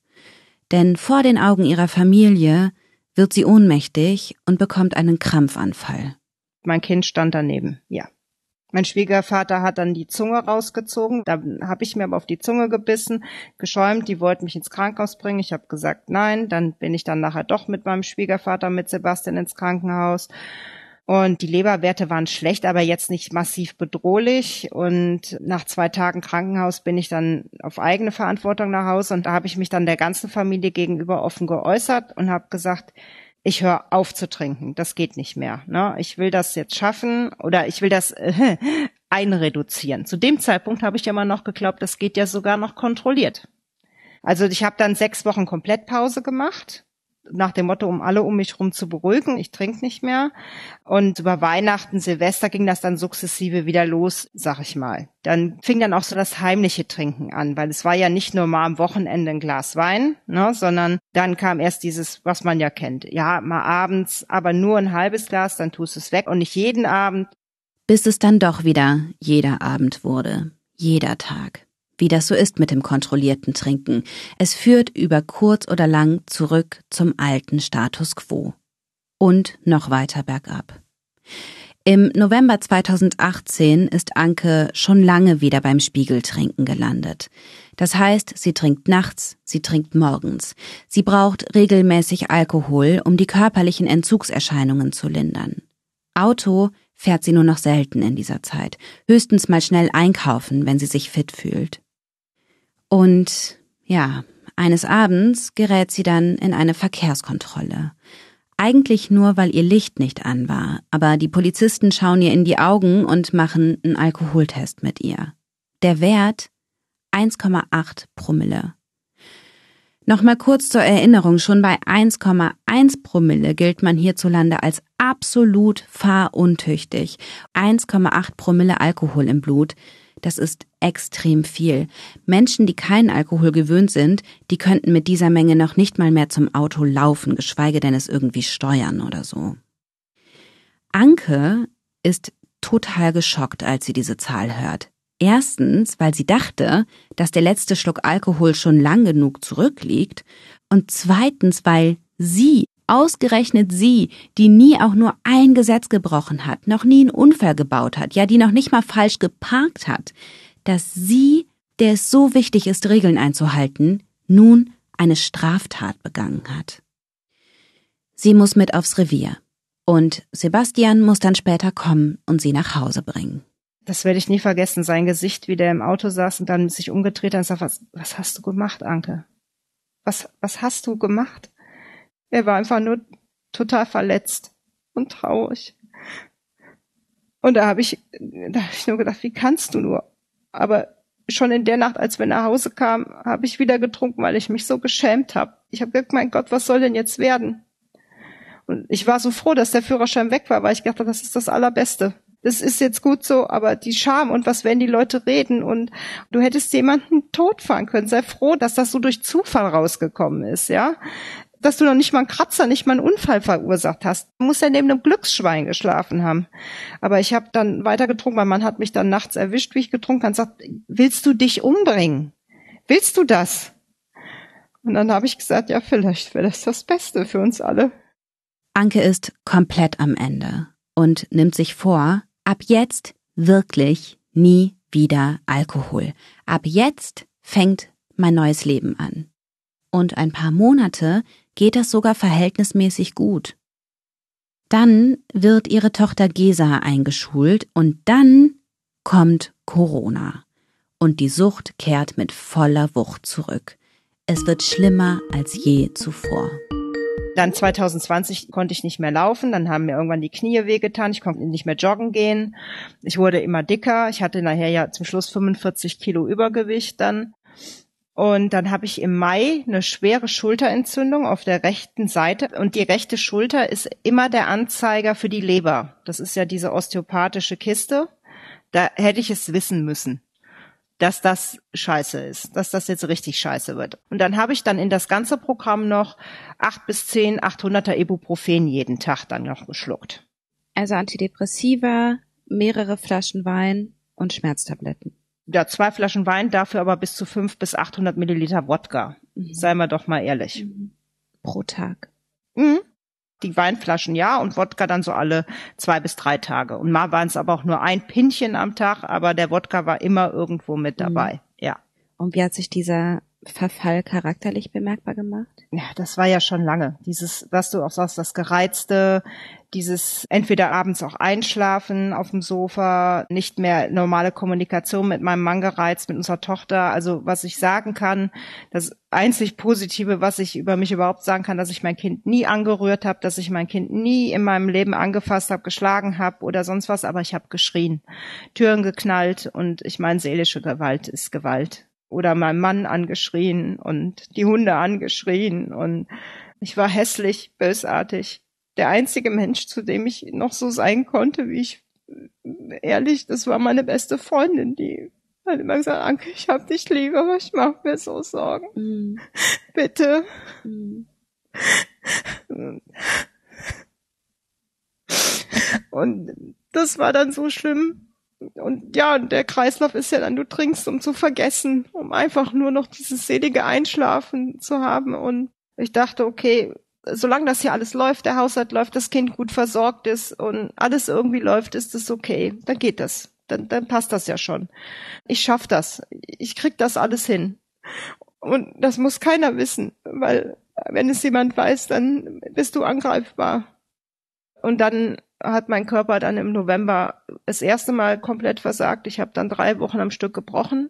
Denn vor den Augen ihrer Familie wird sie ohnmächtig und bekommt einen Krampfanfall. Mein Kind stand daneben, ja. Mein Schwiegervater hat dann die Zunge rausgezogen. Da habe ich mir aber auf die Zunge gebissen, geschäumt. Die wollten mich ins Krankenhaus bringen. Ich habe gesagt nein. Dann bin ich dann nachher doch mit meinem Schwiegervater, mit Sebastian ins Krankenhaus. Und die Leberwerte waren schlecht, aber jetzt nicht massiv bedrohlich. Und nach zwei Tagen Krankenhaus bin ich dann auf eigene Verantwortung nach Hause. Und da habe ich mich dann der ganzen Familie gegenüber offen geäußert und habe gesagt, ich höre auf zu trinken. Das geht nicht mehr. Ne? Ich will das jetzt schaffen oder ich will das äh, einreduzieren. Zu dem Zeitpunkt habe ich ja immer noch geglaubt, das geht ja sogar noch kontrolliert. Also ich habe dann sechs Wochen Komplettpause gemacht nach dem Motto, um alle um mich rum zu beruhigen, ich trinke nicht mehr. Und über Weihnachten, Silvester ging das dann sukzessive wieder los, sag ich mal. Dann fing dann auch so das heimliche Trinken an, weil es war ja nicht nur mal am Wochenende ein Glas Wein, ne, sondern dann kam erst dieses, was man ja kennt. Ja, mal abends, aber nur ein halbes Glas, dann tust du es weg und nicht jeden Abend. Bis es dann doch wieder jeder Abend wurde, jeder Tag wie das so ist mit dem kontrollierten Trinken. Es führt über kurz oder lang zurück zum alten Status quo. Und noch weiter bergab. Im November 2018 ist Anke schon lange wieder beim Spiegeltrinken gelandet. Das heißt, sie trinkt nachts, sie trinkt morgens. Sie braucht regelmäßig Alkohol, um die körperlichen Entzugserscheinungen zu lindern. Auto fährt sie nur noch selten in dieser Zeit, höchstens mal schnell einkaufen, wenn sie sich fit fühlt. Und ja, eines Abends gerät sie dann in eine Verkehrskontrolle. Eigentlich nur, weil ihr Licht nicht an war, aber die Polizisten schauen ihr in die Augen und machen einen Alkoholtest mit ihr. Der Wert 1,8 Promille. Nochmal kurz zur Erinnerung, schon bei 1,1 Promille gilt man hierzulande als absolut fahruntüchtig. 1,8 Promille Alkohol im Blut das ist extrem viel. Menschen, die keinen Alkohol gewöhnt sind, die könnten mit dieser Menge noch nicht mal mehr zum Auto laufen, geschweige denn es irgendwie steuern oder so. Anke ist total geschockt, als sie diese Zahl hört. Erstens, weil sie dachte, dass der letzte Schluck Alkohol schon lang genug zurückliegt, und zweitens, weil sie Ausgerechnet sie, die nie auch nur ein Gesetz gebrochen hat, noch nie einen Unfall gebaut hat, ja, die noch nicht mal falsch geparkt hat, dass sie, der es so wichtig ist, Regeln einzuhalten, nun eine Straftat begangen hat. Sie muss mit aufs Revier. Und Sebastian muss dann später kommen und sie nach Hause bringen. Das werde ich nie vergessen, sein Gesicht, wie der im Auto saß und dann sich umgedreht hat und sagt, was, was hast du gemacht, Anke? Was, was hast du gemacht? Er war einfach nur total verletzt und traurig. Und da habe ich, da habe ich nur gedacht, wie kannst du nur? Aber schon in der Nacht, als wir nach Hause kamen, habe ich wieder getrunken, weil ich mich so geschämt habe. Ich habe gedacht, mein Gott, was soll denn jetzt werden? Und ich war so froh, dass der Führerschein weg war, weil ich dachte, das ist das Allerbeste. Das ist jetzt gut so, aber die Scham und was werden die Leute reden und du hättest jemanden totfahren können. Sei froh, dass das so durch Zufall rausgekommen ist, ja dass du noch nicht mal einen Kratzer, nicht mal einen Unfall verursacht hast. Du musst ja neben einem Glücksschwein geschlafen haben. Aber ich habe dann weiter getrunken. Mein Mann hat mich dann nachts erwischt, wie ich getrunken habe, und sagt, willst du dich umbringen? Willst du das? Und dann habe ich gesagt, ja, vielleicht wäre das das Beste für uns alle. Anke ist komplett am Ende und nimmt sich vor, ab jetzt wirklich nie wieder Alkohol. Ab jetzt fängt mein neues Leben an. Und ein paar Monate geht das sogar verhältnismäßig gut. Dann wird ihre Tochter Gesa eingeschult und dann kommt Corona. Und die Sucht kehrt mit voller Wucht zurück. Es wird schlimmer als je zuvor. Dann 2020 konnte ich nicht mehr laufen, dann haben mir irgendwann die Knie wehgetan, ich konnte nicht mehr joggen gehen. Ich wurde immer dicker, ich hatte nachher ja zum Schluss 45 Kilo Übergewicht dann. Und dann habe ich im Mai eine schwere Schulterentzündung auf der rechten Seite. Und die rechte Schulter ist immer der Anzeiger für die Leber. Das ist ja diese osteopathische Kiste. Da hätte ich es wissen müssen, dass das scheiße ist, dass das jetzt richtig scheiße wird. Und dann habe ich dann in das ganze Programm noch acht bis zehn 800er Ibuprofen jeden Tag dann noch geschluckt. Also Antidepressiva, mehrere Flaschen Wein und Schmerztabletten ja, zwei Flaschen Wein, dafür aber bis zu fünf bis 800 Milliliter Wodka. Mhm. Seien wir doch mal ehrlich. Mhm. Pro Tag. Mhm. Die Weinflaschen ja und Wodka dann so alle zwei bis drei Tage. Und mal waren es aber auch nur ein Pinchen am Tag, aber der Wodka war immer irgendwo mit mhm. dabei. Mhm. Ja. Und wie hat sich dieser Verfall charakterlich bemerkbar gemacht? Ja, das war ja schon lange. Dieses, was du auch sagst, das Gereizte, dieses entweder abends auch einschlafen auf dem Sofa, nicht mehr normale Kommunikation mit meinem Mann gereizt, mit unserer Tochter. Also was ich sagen kann, das einzig Positive, was ich über mich überhaupt sagen kann, dass ich mein Kind nie angerührt habe, dass ich mein Kind nie in meinem Leben angefasst habe, geschlagen habe oder sonst was, aber ich habe geschrien, Türen geknallt und ich meine, seelische Gewalt ist Gewalt oder meinem Mann angeschrien und die Hunde angeschrien und ich war hässlich, bösartig. Der einzige Mensch, zu dem ich noch so sein konnte, wie ich ehrlich, das war meine beste Freundin, die hat immer gesagt, Anke, ich hab dich lieb, aber ich mach mir so Sorgen. Mm. Bitte. Mm. Und das war dann so schlimm, und ja, der Kreislauf ist ja dann, du trinkst, um zu vergessen, um einfach nur noch dieses selige Einschlafen zu haben. Und ich dachte, okay, solange das hier alles läuft, der Haushalt läuft, das Kind gut versorgt ist und alles irgendwie läuft, ist es okay. Dann geht das. Dann, dann passt das ja schon. Ich schaff das. Ich krieg das alles hin. Und das muss keiner wissen, weil wenn es jemand weiß, dann bist du angreifbar. Und dann hat mein Körper dann im November das erste Mal komplett versagt. Ich habe dann drei Wochen am Stück gebrochen.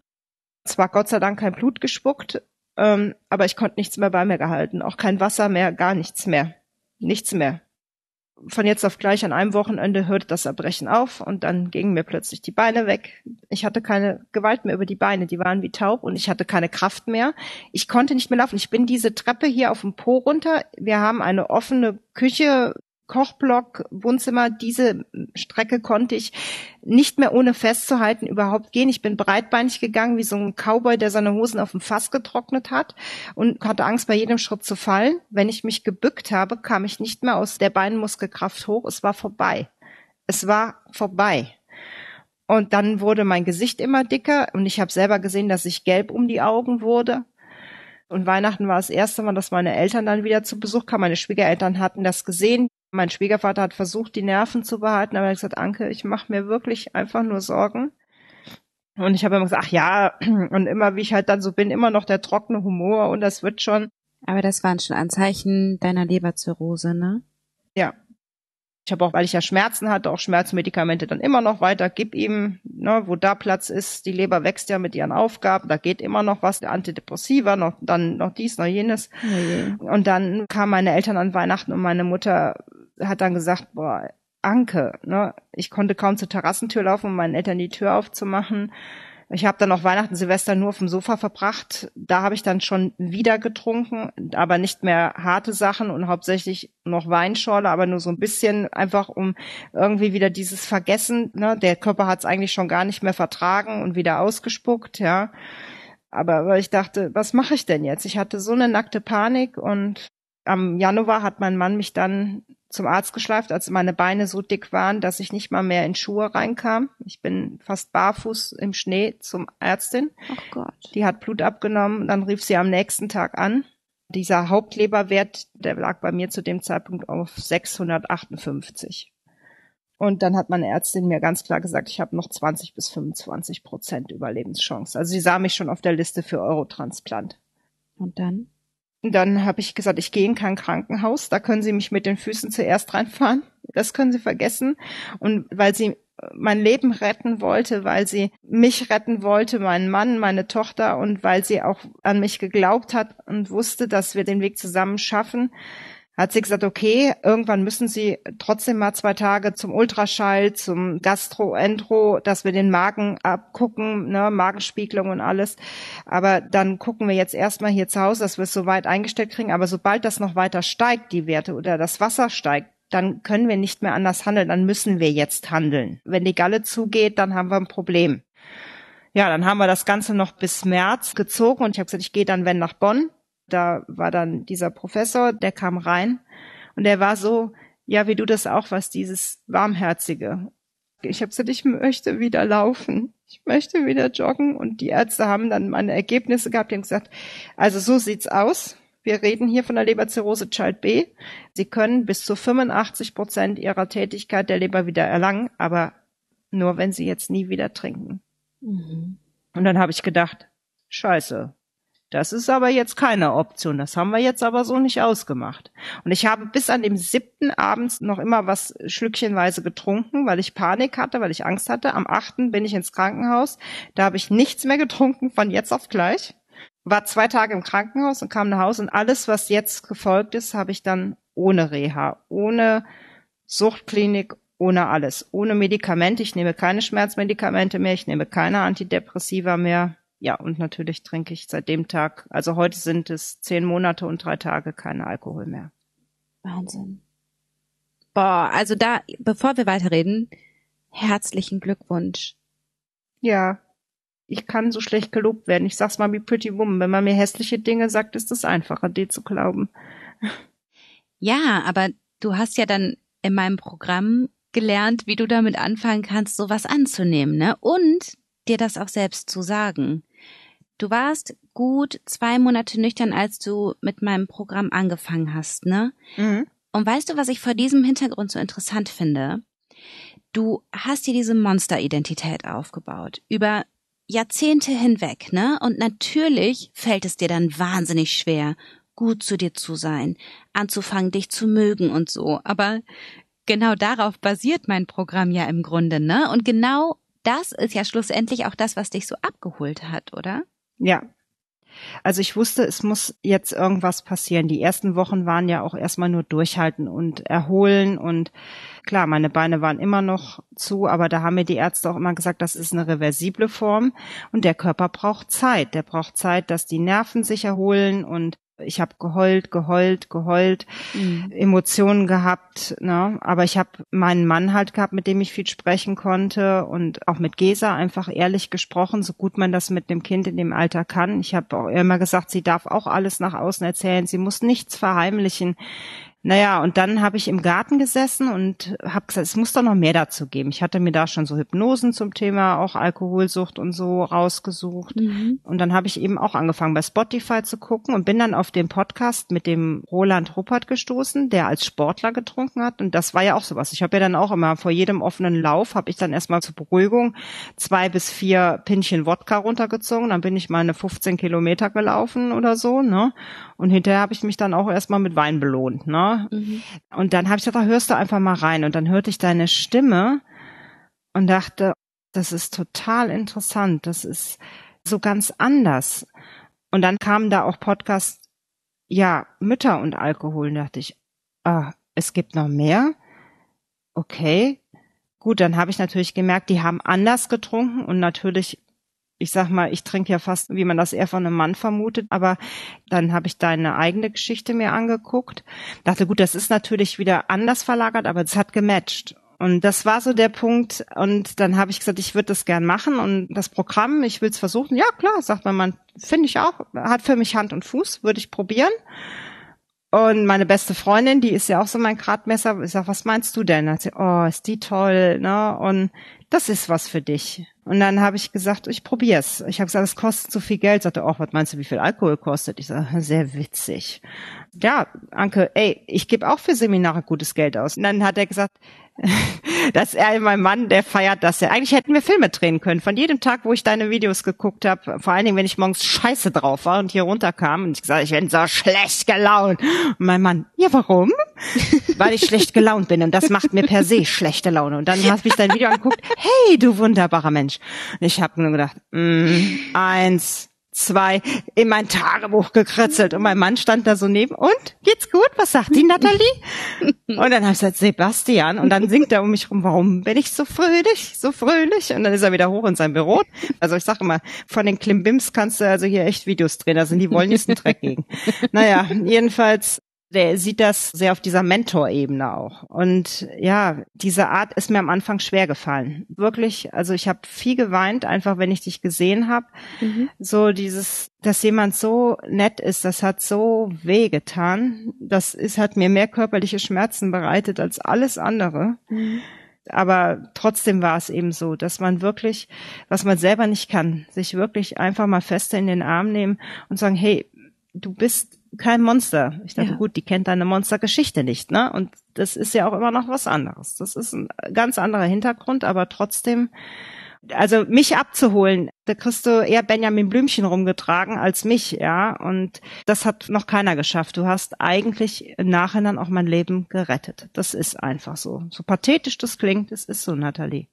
Zwar Gott sei Dank kein Blut gespuckt, ähm, aber ich konnte nichts mehr bei mir gehalten. Auch kein Wasser mehr, gar nichts mehr. Nichts mehr. Von jetzt auf gleich an einem Wochenende hörte das Erbrechen auf und dann gingen mir plötzlich die Beine weg. Ich hatte keine Gewalt mehr über die Beine, die waren wie taub und ich hatte keine Kraft mehr. Ich konnte nicht mehr laufen. Ich bin diese Treppe hier auf dem Po runter. Wir haben eine offene Küche Kochblock, Wohnzimmer, diese Strecke konnte ich nicht mehr ohne festzuhalten überhaupt gehen. Ich bin breitbeinig gegangen, wie so ein Cowboy, der seine Hosen auf dem Fass getrocknet hat und hatte Angst, bei jedem Schritt zu fallen. Wenn ich mich gebückt habe, kam ich nicht mehr aus der Beinmuskelkraft hoch. Es war vorbei. Es war vorbei. Und dann wurde mein Gesicht immer dicker und ich habe selber gesehen, dass ich gelb um die Augen wurde. Und Weihnachten war das erste Mal, dass meine Eltern dann wieder zu Besuch kamen. Meine Schwiegereltern hatten das gesehen. Mein Schwiegervater hat versucht, die Nerven zu behalten, aber er hat gesagt, Anke, ich mache mir wirklich einfach nur Sorgen. Und ich habe immer gesagt, ach ja, und immer wie ich halt dann so bin, immer noch der trockene Humor und das wird schon. Aber das waren schon Anzeichen deiner Leberzirrhose, ne? Ja. Ich habe auch, weil ich ja Schmerzen hatte, auch Schmerzmedikamente dann immer noch weiter. Gib ihm, ne, wo da Platz ist. Die Leber wächst ja mit ihren Aufgaben. Da geht immer noch was. Der Antidepressiva, noch dann noch dies, noch jenes. Oh und dann kamen meine Eltern an Weihnachten und meine Mutter hat dann gesagt, boah, Anke, ne? Ich konnte kaum zur Terrassentür laufen, um meinen Eltern die Tür aufzumachen. Ich habe dann auch Weihnachten, Silvester nur auf dem Sofa verbracht. Da habe ich dann schon wieder getrunken, aber nicht mehr harte Sachen und hauptsächlich noch Weinschorle, aber nur so ein bisschen einfach um irgendwie wieder dieses Vergessen. Ne? Der Körper hat es eigentlich schon gar nicht mehr vertragen und wieder ausgespuckt, ja. Aber weil ich dachte, was mache ich denn jetzt? Ich hatte so eine nackte Panik und am Januar hat mein Mann mich dann zum Arzt geschleift, als meine Beine so dick waren, dass ich nicht mal mehr in Schuhe reinkam. Ich bin fast barfuß im Schnee zum Ärztin. Oh Gott. Die hat Blut abgenommen, dann rief sie am nächsten Tag an. Dieser Hauptleberwert, der lag bei mir zu dem Zeitpunkt auf 658. Und dann hat meine Ärztin mir ganz klar gesagt, ich habe noch 20 bis 25 Prozent Überlebenschance. Also sie sah mich schon auf der Liste für Eurotransplant. Und dann? Dann habe ich gesagt, ich gehe in kein Krankenhaus, da können Sie mich mit den Füßen zuerst reinfahren. Das können Sie vergessen. Und weil sie mein Leben retten wollte, weil sie mich retten wollte, meinen Mann, meine Tochter und weil sie auch an mich geglaubt hat und wusste, dass wir den Weg zusammen schaffen, hat sie gesagt, okay, irgendwann müssen sie trotzdem mal zwei Tage zum Ultraschall, zum Gastroentro, dass wir den Magen abgucken, ne, Magenspiegelung und alles. Aber dann gucken wir jetzt erstmal hier zu Hause, dass wir es so weit eingestellt kriegen. Aber sobald das noch weiter steigt, die Werte oder das Wasser steigt, dann können wir nicht mehr anders handeln, dann müssen wir jetzt handeln. Wenn die Galle zugeht, dann haben wir ein Problem. Ja, dann haben wir das Ganze noch bis März gezogen und ich habe gesagt, ich gehe dann wenn nach Bonn da war dann dieser Professor, der kam rein und der war so, ja, wie du das auch was, dieses Warmherzige. Ich habe gesagt, ich möchte wieder laufen. Ich möchte wieder joggen. Und die Ärzte haben dann meine Ergebnisse gehabt. Die haben gesagt, also so sieht's aus. Wir reden hier von der Leberzirrhose Child B. Sie können bis zu 85 Prozent ihrer Tätigkeit der Leber wieder erlangen, aber nur wenn sie jetzt nie wieder trinken. Mhm. Und dann habe ich gedacht, scheiße, Das ist aber jetzt keine Option. Das haben wir jetzt aber so nicht ausgemacht. Und ich habe bis an dem siebten abends noch immer was schlückchenweise getrunken, weil ich Panik hatte, weil ich Angst hatte. Am achten bin ich ins Krankenhaus. Da habe ich nichts mehr getrunken von jetzt auf gleich. War zwei Tage im Krankenhaus und kam nach Hause und alles, was jetzt gefolgt ist, habe ich dann ohne Reha, ohne Suchtklinik, ohne alles, ohne Medikamente. Ich nehme keine Schmerzmedikamente mehr, ich nehme keine Antidepressiva mehr ja, und natürlich trinke ich seit dem Tag, also heute sind es zehn Monate und drei Tage keinen Alkohol mehr. Wahnsinn. Boah, also da, bevor wir weiterreden, herzlichen Glückwunsch. Ja, ich kann so schlecht gelobt werden. Ich sag's mal wie Pretty Woman. Wenn man mir hässliche Dinge sagt, ist es einfacher, die zu glauben. Ja, aber du hast ja dann in meinem Programm gelernt, wie du damit anfangen kannst, sowas anzunehmen, ne? Und dir das auch selbst zu sagen. Du warst gut zwei Monate nüchtern, als du mit meinem Programm angefangen hast, ne? Mhm. Und weißt du, was ich vor diesem Hintergrund so interessant finde? Du hast dir diese Monsteridentität aufgebaut. Über Jahrzehnte hinweg, ne? Und natürlich fällt es dir dann wahnsinnig schwer, gut zu dir zu sein, anzufangen, dich zu mögen und so. Aber genau darauf basiert mein Programm ja im Grunde, ne? Und genau das ist ja schlussendlich auch das, was dich so abgeholt hat, oder? Ja. Also ich wusste, es muss jetzt irgendwas passieren. Die ersten Wochen waren ja auch erstmal nur durchhalten und erholen und klar, meine Beine waren immer noch zu, aber da haben mir die Ärzte auch immer gesagt, das ist eine reversible Form und der Körper braucht Zeit. Der braucht Zeit, dass die Nerven sich erholen und ich habe geheult, geheult, geheult, mhm. Emotionen gehabt, ne? aber ich habe meinen Mann halt gehabt, mit dem ich viel sprechen konnte und auch mit Gesa einfach ehrlich gesprochen, so gut man das mit dem Kind in dem Alter kann. Ich habe auch immer gesagt, sie darf auch alles nach außen erzählen, sie muss nichts verheimlichen. Naja, und dann habe ich im Garten gesessen und habe gesagt, es muss doch noch mehr dazu geben. Ich hatte mir da schon so Hypnosen zum Thema auch Alkoholsucht und so rausgesucht. Mhm. Und dann habe ich eben auch angefangen bei Spotify zu gucken und bin dann auf den Podcast mit dem Roland Ruppert gestoßen, der als Sportler getrunken hat. Und das war ja auch sowas. Ich habe ja dann auch immer vor jedem offenen Lauf, habe ich dann erstmal zur Beruhigung zwei bis vier Pinchen Wodka runtergezogen. Dann bin ich mal eine 15 Kilometer gelaufen oder so. Ne? Und hinterher habe ich mich dann auch erstmal mit Wein belohnt. Ne? Mhm. Und dann habe ich da hörst du einfach mal rein. Und dann hörte ich deine Stimme und dachte, das ist total interessant. Das ist so ganz anders. Und dann kamen da auch Podcasts, ja, Mütter und Alkohol. Und dachte ich, ah, es gibt noch mehr. Okay. Gut, dann habe ich natürlich gemerkt, die haben anders getrunken und natürlich ich sag mal, ich trinke ja fast, wie man das eher von einem Mann vermutet, aber dann habe ich deine eigene Geschichte mir angeguckt. Dachte, gut, das ist natürlich wieder anders verlagert, aber es hat gematcht. Und das war so der Punkt. Und dann habe ich gesagt, ich würde das gern machen. Und das Programm, ich will es versuchen. Ja, klar, sagt mein Mann, finde ich auch. Hat für mich Hand und Fuß, würde ich probieren. Und meine beste Freundin, die ist ja auch so mein Gradmesser. Ich sag, was meinst du denn? Hat sie, oh, ist die toll, ne? Und das ist was für dich. Und dann habe ich gesagt, ich probier's. Ich habe gesagt, es kostet zu viel Geld. Sagte, oh, was meinst du, wie viel Alkohol kostet? Ich sage, sehr witzig. Ja, Anke, ey, ich gebe auch für Seminare gutes Geld aus. Und dann hat er gesagt, dass er, mein Mann, der feiert das ja. Eigentlich hätten wir Filme drehen können. Von jedem Tag, wo ich deine Videos geguckt habe, vor allen Dingen, wenn ich morgens scheiße drauf war und hier runterkam und ich gesagt, ich bin so schlecht gelaunt. Und mein Mann, ja, warum? Weil ich schlecht gelaunt bin und das macht mir per se schlechte Laune. Und dann hast ich dein Video angeguckt, hey, du wunderbarer Mensch. Und ich habe nur gedacht, mm, eins, zwei in mein Tagebuch gekritzelt und mein Mann stand da so neben und geht's gut? Was sagt die Natalie? Und dann habe ich gesagt Sebastian und dann singt er um mich rum, warum bin ich so fröhlich, so fröhlich? Und dann ist er wieder hoch in sein Büro. Also ich sage immer, von den Klimbims kannst du also hier echt Videos drehen, sind die wollniesten Dreck gegen. Naja, jedenfalls der sieht das sehr auf dieser Mentorebene auch. Und ja, diese Art ist mir am Anfang schwer gefallen. Wirklich, also ich habe viel geweint, einfach wenn ich dich gesehen habe. Mhm. So dieses, dass jemand so nett ist, das hat so weh getan. Das ist, hat mir mehr körperliche Schmerzen bereitet als alles andere. Mhm. Aber trotzdem war es eben so, dass man wirklich, was man selber nicht kann, sich wirklich einfach mal fester in den Arm nehmen und sagen, hey, du bist kein Monster. Ich dachte, ja. gut, die kennt deine Monstergeschichte nicht, ne? Und das ist ja auch immer noch was anderes. Das ist ein ganz anderer Hintergrund, aber trotzdem. Also mich abzuholen, da kriegst du eher Benjamin Blümchen rumgetragen als mich, ja. Und das hat noch keiner geschafft. Du hast eigentlich im Nachhinein auch mein Leben gerettet. Das ist einfach so. So pathetisch das klingt, es ist so, Nathalie.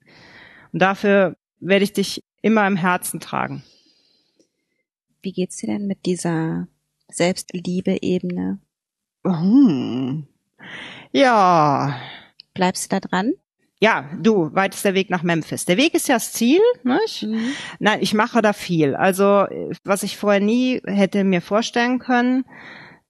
Und dafür werde ich dich immer im Herzen tragen. Wie geht's dir denn mit dieser Selbstliebe-Ebene? Hm. Ja. Bleibst du da dran? Ja, du, weit ist der Weg nach Memphis. Der Weg ist ja das Ziel, nicht? Mhm. Nein, ich mache da viel. Also, was ich vorher nie hätte mir vorstellen können,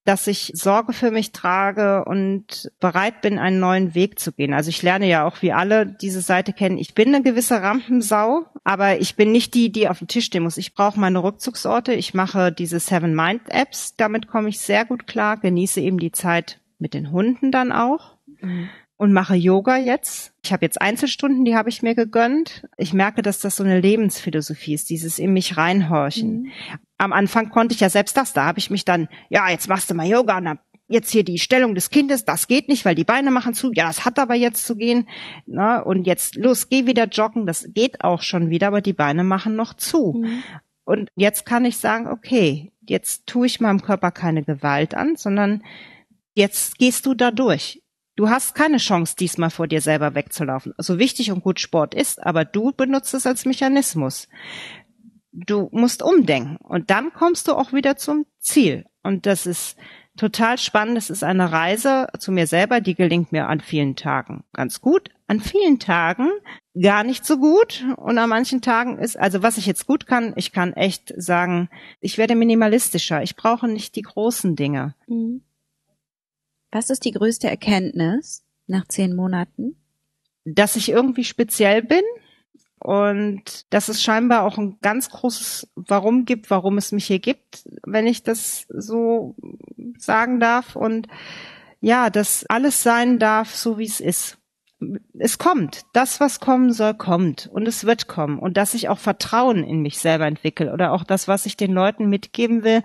dass ich Sorge für mich trage und bereit bin, einen neuen Weg zu gehen. Also ich lerne ja auch, wie alle diese Seite kennen, ich bin eine gewisse Rampensau, aber ich bin nicht die, die auf dem Tisch stehen muss. Ich brauche meine Rückzugsorte. Ich mache diese Seven Mind Apps. Damit komme ich sehr gut klar, genieße eben die Zeit mit den Hunden dann auch. Mhm und mache Yoga jetzt. Ich habe jetzt Einzelstunden, die habe ich mir gegönnt. Ich merke, dass das so eine Lebensphilosophie ist, dieses in mich reinhorchen. Mhm. Am Anfang konnte ich ja selbst das, da habe ich mich dann, ja, jetzt machst du mal Yoga, na, jetzt hier die Stellung des Kindes, das geht nicht, weil die Beine machen zu. Ja, das hat aber jetzt zu gehen. Na, und jetzt los, geh wieder joggen. Das geht auch schon wieder, aber die Beine machen noch zu. Mhm. Und jetzt kann ich sagen, okay, jetzt tue ich meinem Körper keine Gewalt an, sondern jetzt gehst du da durch. Du hast keine Chance, diesmal vor dir selber wegzulaufen. So wichtig und gut Sport ist, aber du benutzt es als Mechanismus. Du musst umdenken und dann kommst du auch wieder zum Ziel. Und das ist total spannend. Es ist eine Reise zu mir selber, die gelingt mir an vielen Tagen ganz gut, an vielen Tagen gar nicht so gut und an manchen Tagen ist, also was ich jetzt gut kann, ich kann echt sagen, ich werde minimalistischer. Ich brauche nicht die großen Dinge. Mhm. Was ist die größte Erkenntnis nach zehn Monaten? Dass ich irgendwie speziell bin und dass es scheinbar auch ein ganz großes Warum gibt, warum es mich hier gibt, wenn ich das so sagen darf. Und ja, dass alles sein darf, so wie es ist. Es kommt. Das, was kommen soll, kommt. Und es wird kommen. Und dass ich auch Vertrauen in mich selber entwickle oder auch das, was ich den Leuten mitgeben will.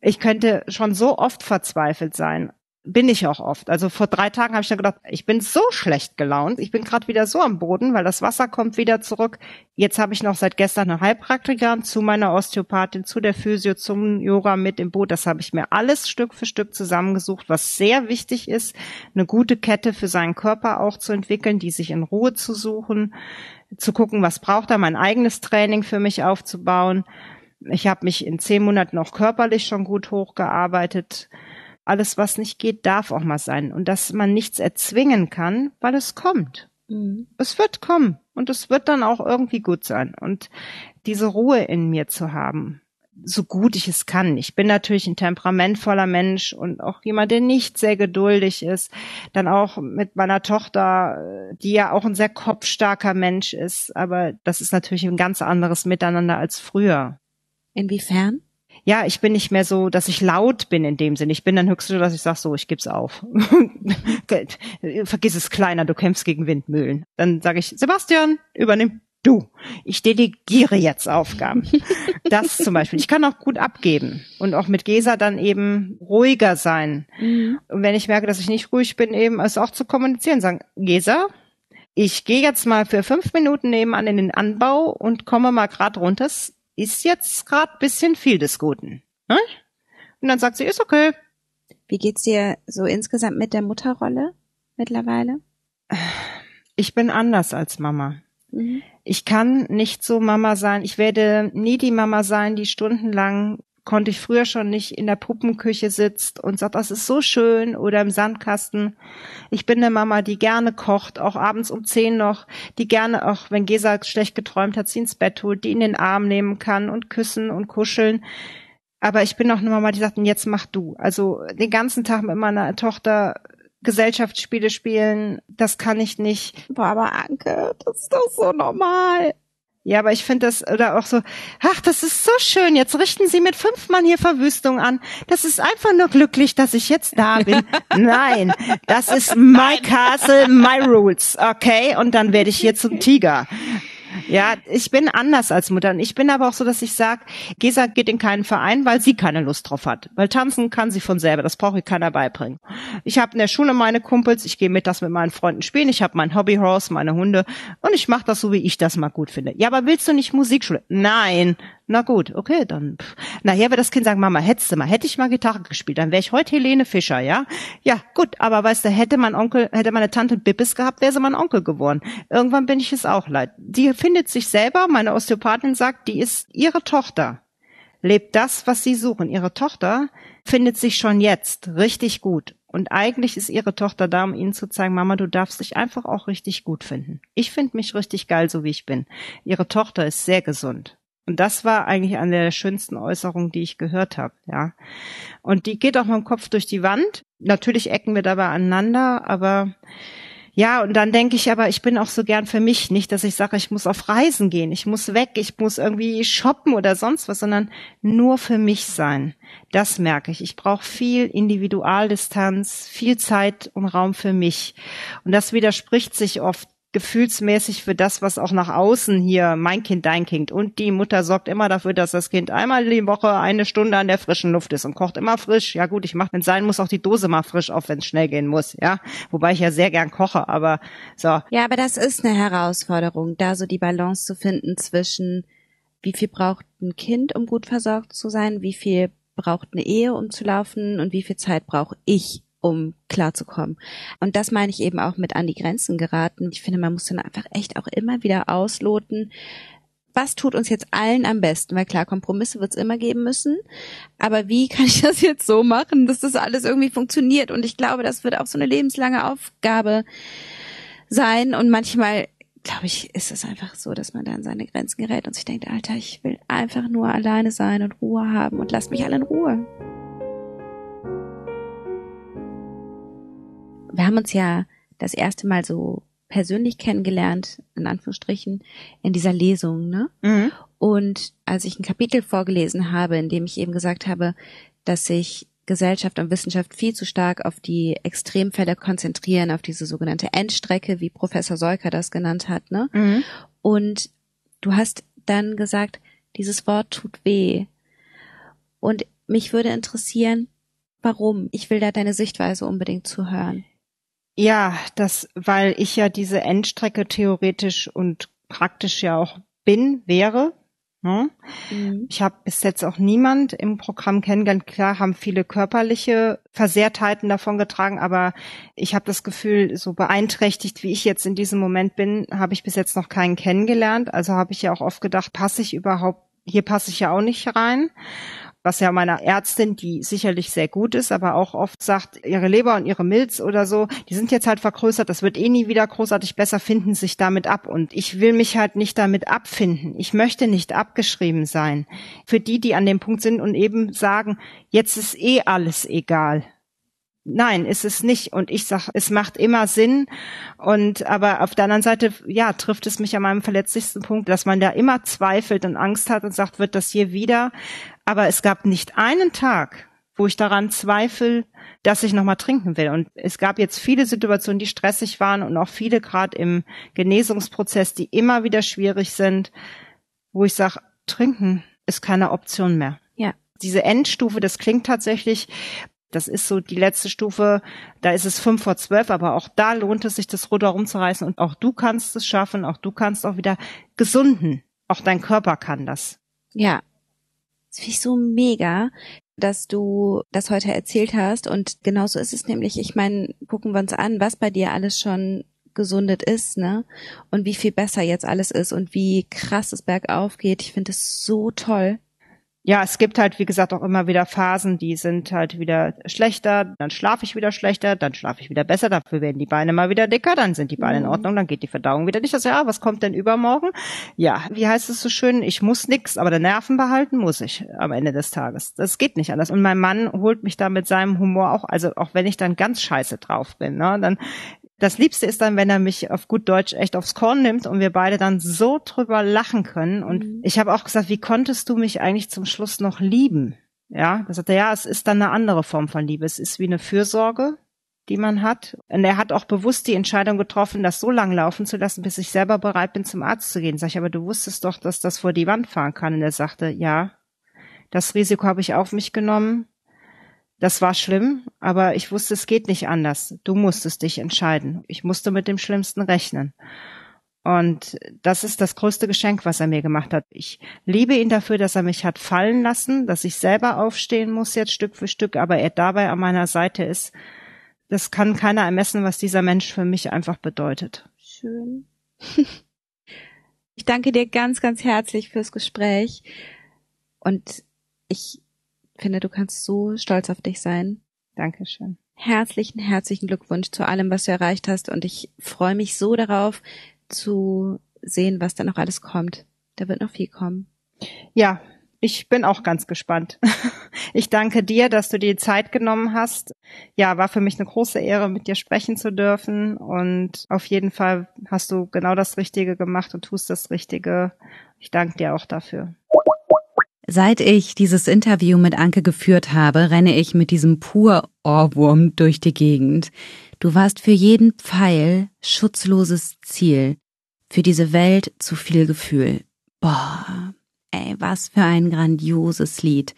Ich könnte schon so oft verzweifelt sein bin ich auch oft. Also vor drei Tagen habe ich dann gedacht, ich bin so schlecht gelaunt, ich bin gerade wieder so am Boden, weil das Wasser kommt wieder zurück. Jetzt habe ich noch seit gestern eine Heilpraktikerin zu meiner Osteopathin, zu der Physio, zum Yoga mit im Boot. Das habe ich mir alles Stück für Stück zusammengesucht, was sehr wichtig ist, eine gute Kette für seinen Körper auch zu entwickeln, die sich in Ruhe zu suchen, zu gucken, was braucht er, mein eigenes Training für mich aufzubauen. Ich habe mich in zehn Monaten auch körperlich schon gut hochgearbeitet alles, was nicht geht, darf auch mal sein. Und dass man nichts erzwingen kann, weil es kommt. Mhm. Es wird kommen. Und es wird dann auch irgendwie gut sein. Und diese Ruhe in mir zu haben, so gut ich es kann. Ich bin natürlich ein temperamentvoller Mensch und auch jemand, der nicht sehr geduldig ist. Dann auch mit meiner Tochter, die ja auch ein sehr kopfstarker Mensch ist. Aber das ist natürlich ein ganz anderes Miteinander als früher. Inwiefern? Ja, ich bin nicht mehr so, dass ich laut bin in dem Sinn. Ich bin dann höchstens, dass ich sage, so, ich gib's auf. Vergiss es kleiner, du kämpfst gegen Windmühlen. Dann sage ich, Sebastian, übernimm du. Ich delegiere jetzt Aufgaben. Das zum Beispiel. Ich kann auch gut abgeben und auch mit Gesa dann eben ruhiger sein. Mhm. Und wenn ich merke, dass ich nicht ruhig bin, eben es auch zu kommunizieren, sagen, Gesa, ich gehe jetzt mal für fünf Minuten nebenan in den Anbau und komme mal grad runter ist jetzt gerade bisschen viel des Guten. Ne? Und dann sagt sie, ist okay. Wie geht's dir so insgesamt mit der Mutterrolle mittlerweile? Ich bin anders als Mama. Mhm. Ich kann nicht so Mama sein. Ich werde nie die Mama sein, die stundenlang konnte ich früher schon nicht in der Puppenküche sitzt und sagt, das ist so schön oder im Sandkasten. Ich bin eine Mama, die gerne kocht, auch abends um zehn noch, die gerne auch, wenn Gesa schlecht geträumt hat, sie ins Bett holt, die in den Arm nehmen kann und küssen und kuscheln. Aber ich bin auch eine Mama, die sagt, jetzt mach du. Also den ganzen Tag mit meiner Tochter Gesellschaftsspiele spielen, das kann ich nicht. Boah, aber Anke, das ist doch so normal. Ja, aber ich finde das, oder auch so, ach, das ist so schön, jetzt richten Sie mit fünf Mann hier Verwüstung an. Das ist einfach nur glücklich, dass ich jetzt da bin. Nein, das ist my castle, my rules, okay? Und dann werde ich hier zum Tiger. Ja, ich bin anders als Mutter. Und ich bin aber auch so, dass ich sage, Gesa geht in keinen Verein, weil sie keine Lust drauf hat. Weil tanzen kann sie von selber. Das brauche ich keiner beibringen. Ich habe in der Schule meine Kumpels, ich gehe mittags mit meinen Freunden spielen, ich habe mein Hobbyhorse, meine Hunde und ich mache das so, wie ich das mal gut finde. Ja, aber willst du nicht Musikschule? Nein. Na gut, okay, dann. Pff. Nachher wird das Kind sagen, Mama, hättest du mal, hätte ich mal Gitarre gespielt, dann wäre ich heute Helene Fischer, ja? Ja, gut, aber weißt du, hätte mein Onkel, hätte meine Tante Bippes gehabt, wäre sie mein Onkel geworden. Irgendwann bin ich es auch leid. Die findet sich selber, meine Osteopathin sagt, die ist ihre Tochter. Lebt das, was sie suchen. Ihre Tochter findet sich schon jetzt richtig gut. Und eigentlich ist ihre Tochter da, um ihnen zu zeigen, Mama, du darfst dich einfach auch richtig gut finden. Ich finde mich richtig geil, so wie ich bin. Ihre Tochter ist sehr gesund. Und das war eigentlich eine der schönsten Äußerungen, die ich gehört habe, ja. Und die geht auch mit dem Kopf durch die Wand. Natürlich ecken wir dabei aneinander, aber ja, und dann denke ich aber, ich bin auch so gern für mich, nicht, dass ich sage, ich muss auf Reisen gehen, ich muss weg, ich muss irgendwie shoppen oder sonst was, sondern nur für mich sein. Das merke ich. Ich brauche viel Individualdistanz, viel Zeit und Raum für mich. Und das widerspricht sich oft gefühlsmäßig für das, was auch nach außen hier mein Kind, dein Kind und die Mutter sorgt immer dafür, dass das Kind einmal die Woche eine Stunde an der frischen Luft ist und kocht immer frisch. Ja gut, ich mache, wenn sein muss, auch die Dose mal frisch auf, wenn es schnell gehen muss. Ja, wobei ich ja sehr gern koche, aber so. Ja, aber das ist eine Herausforderung, da so die Balance zu finden zwischen wie viel braucht ein Kind, um gut versorgt zu sein, wie viel braucht eine Ehe, um zu laufen und wie viel Zeit brauche ich, um klarzukommen. Und das meine ich eben auch mit an die Grenzen geraten. Ich finde, man muss dann einfach echt auch immer wieder ausloten, was tut uns jetzt allen am besten? Weil klar, Kompromisse wird es immer geben müssen. Aber wie kann ich das jetzt so machen, dass das alles irgendwie funktioniert? Und ich glaube, das wird auch so eine lebenslange Aufgabe sein. Und manchmal, glaube ich, ist es einfach so, dass man da an seine Grenzen gerät und sich denkt, Alter, ich will einfach nur alleine sein und Ruhe haben und lasst mich alle in Ruhe. Wir haben uns ja das erste Mal so persönlich kennengelernt, in Anführungsstrichen, in dieser Lesung, ne? Mhm. Und als ich ein Kapitel vorgelesen habe, in dem ich eben gesagt habe, dass sich Gesellschaft und Wissenschaft viel zu stark auf die Extremfälle konzentrieren, auf diese sogenannte Endstrecke, wie Professor Seuker das genannt hat, ne? Mhm. Und du hast dann gesagt, dieses Wort tut weh. Und mich würde interessieren, warum? Ich will da deine Sichtweise unbedingt zuhören. Ja, das, weil ich ja diese Endstrecke theoretisch und praktisch ja auch bin, wäre. Ne? Mhm. Ich habe bis jetzt auch niemand im Programm kennengelernt. Klar haben viele körperliche Versehrtheiten davon getragen, aber ich habe das Gefühl, so beeinträchtigt, wie ich jetzt in diesem Moment bin, habe ich bis jetzt noch keinen kennengelernt. Also habe ich ja auch oft gedacht, passe ich überhaupt, hier passe ich ja auch nicht rein was ja meiner Ärztin, die sicherlich sehr gut ist, aber auch oft sagt, ihre Leber und ihre Milz oder so, die sind jetzt halt vergrößert, das wird eh nie wieder großartig besser, finden sich damit ab. Und ich will mich halt nicht damit abfinden. Ich möchte nicht abgeschrieben sein. Für die, die an dem Punkt sind und eben sagen, jetzt ist eh alles egal. Nein, ist es nicht. Und ich sag, es macht immer Sinn. Und aber auf der anderen Seite, ja, trifft es mich an meinem verletzlichsten Punkt, dass man da immer zweifelt und Angst hat und sagt, wird das hier wieder? Aber es gab nicht einen Tag, wo ich daran zweifle, dass ich nochmal trinken will. Und es gab jetzt viele Situationen, die stressig waren und auch viele gerade im Genesungsprozess, die immer wieder schwierig sind, wo ich sage, trinken ist keine Option mehr. Ja. Diese Endstufe, das klingt tatsächlich, das ist so die letzte Stufe, da ist es fünf vor zwölf, aber auch da lohnt es sich, das Ruder rumzureißen und auch du kannst es schaffen, auch du kannst auch wieder gesunden. Auch dein Körper kann das. Ja, das finde ich so mega, dass du das heute erzählt hast. Und genauso ist es nämlich. Ich meine, gucken wir uns an, was bei dir alles schon gesundet ist, ne? Und wie viel besser jetzt alles ist und wie krass es bergauf geht. Ich finde es so toll ja, es gibt halt, wie gesagt, auch immer wieder Phasen, die sind halt wieder schlechter, dann schlafe ich wieder schlechter, dann schlafe ich wieder besser, dafür werden die Beine mal wieder dicker, dann sind die Beine in mhm. Ordnung, dann geht die Verdauung wieder nicht. Das ja, was kommt denn übermorgen? Ja, wie heißt es so schön, ich muss nix, aber der Nerven behalten muss ich am Ende des Tages. Das geht nicht anders. Und mein Mann holt mich da mit seinem Humor auch, also auch wenn ich dann ganz scheiße drauf bin, ne, dann das Liebste ist dann, wenn er mich auf gut Deutsch echt aufs Korn nimmt und wir beide dann so drüber lachen können. Und mhm. ich habe auch gesagt, wie konntest du mich eigentlich zum Schluss noch lieben? Ja, da sagt er, ja, es ist dann eine andere Form von Liebe. Es ist wie eine Fürsorge. die man hat. Und er hat auch bewusst die Entscheidung getroffen, das so lang laufen zu lassen, bis ich selber bereit bin, zum Arzt zu gehen. Sag ich, aber du wusstest doch, dass das vor die Wand fahren kann. Und er sagte, ja, das Risiko habe ich auf mich genommen. Das war schlimm, aber ich wusste, es geht nicht anders. Du musstest dich entscheiden. Ich musste mit dem Schlimmsten rechnen. Und das ist das größte Geschenk, was er mir gemacht hat. Ich liebe ihn dafür, dass er mich hat fallen lassen, dass ich selber aufstehen muss jetzt Stück für Stück, aber er dabei an meiner Seite ist. Das kann keiner ermessen, was dieser Mensch für mich einfach bedeutet. Schön. Ich danke dir ganz, ganz herzlich fürs Gespräch. Und ich finde, du kannst so stolz auf dich sein. Dankeschön. Herzlichen, herzlichen Glückwunsch zu allem, was du erreicht hast. Und ich freue mich so darauf, zu sehen, was da noch alles kommt. Da wird noch viel kommen. Ja, ich bin auch ganz gespannt. Ich danke dir, dass du dir Zeit genommen hast. Ja, war für mich eine große Ehre, mit dir sprechen zu dürfen. Und auf jeden Fall hast du genau das Richtige gemacht und tust das Richtige. Ich danke dir auch dafür. Seit ich dieses Interview mit Anke geführt habe, renne ich mit diesem pur Ohrwurm durch die Gegend. Du warst für jeden Pfeil schutzloses Ziel für diese Welt zu viel Gefühl. Boah, ey, was für ein grandioses Lied,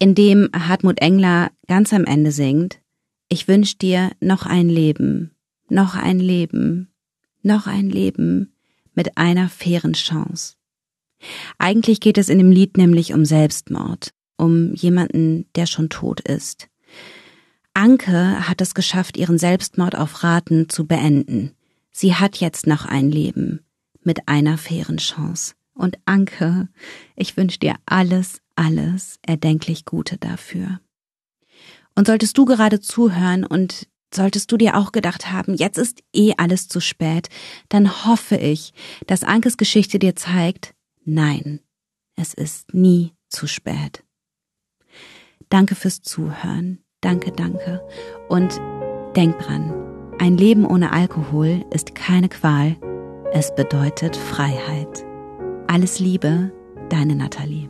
in dem Hartmut Engler ganz am Ende singt, ich wünsch dir noch ein Leben, noch ein Leben, noch ein Leben mit einer fairen Chance. Eigentlich geht es in dem Lied nämlich um Selbstmord, um jemanden, der schon tot ist. Anke hat es geschafft, ihren Selbstmord auf Raten zu beenden. Sie hat jetzt noch ein Leben mit einer fairen Chance. Und Anke, ich wünsche dir alles, alles erdenklich Gute dafür. Und solltest du gerade zuhören und solltest du dir auch gedacht haben, jetzt ist eh alles zu spät, dann hoffe ich, dass Ankes Geschichte dir zeigt, nein, es ist nie zu spät. Danke fürs Zuhören. Danke, danke. Und denk dran, ein Leben ohne Alkohol ist keine Qual, es bedeutet Freiheit. Alles Liebe, deine Nathalie.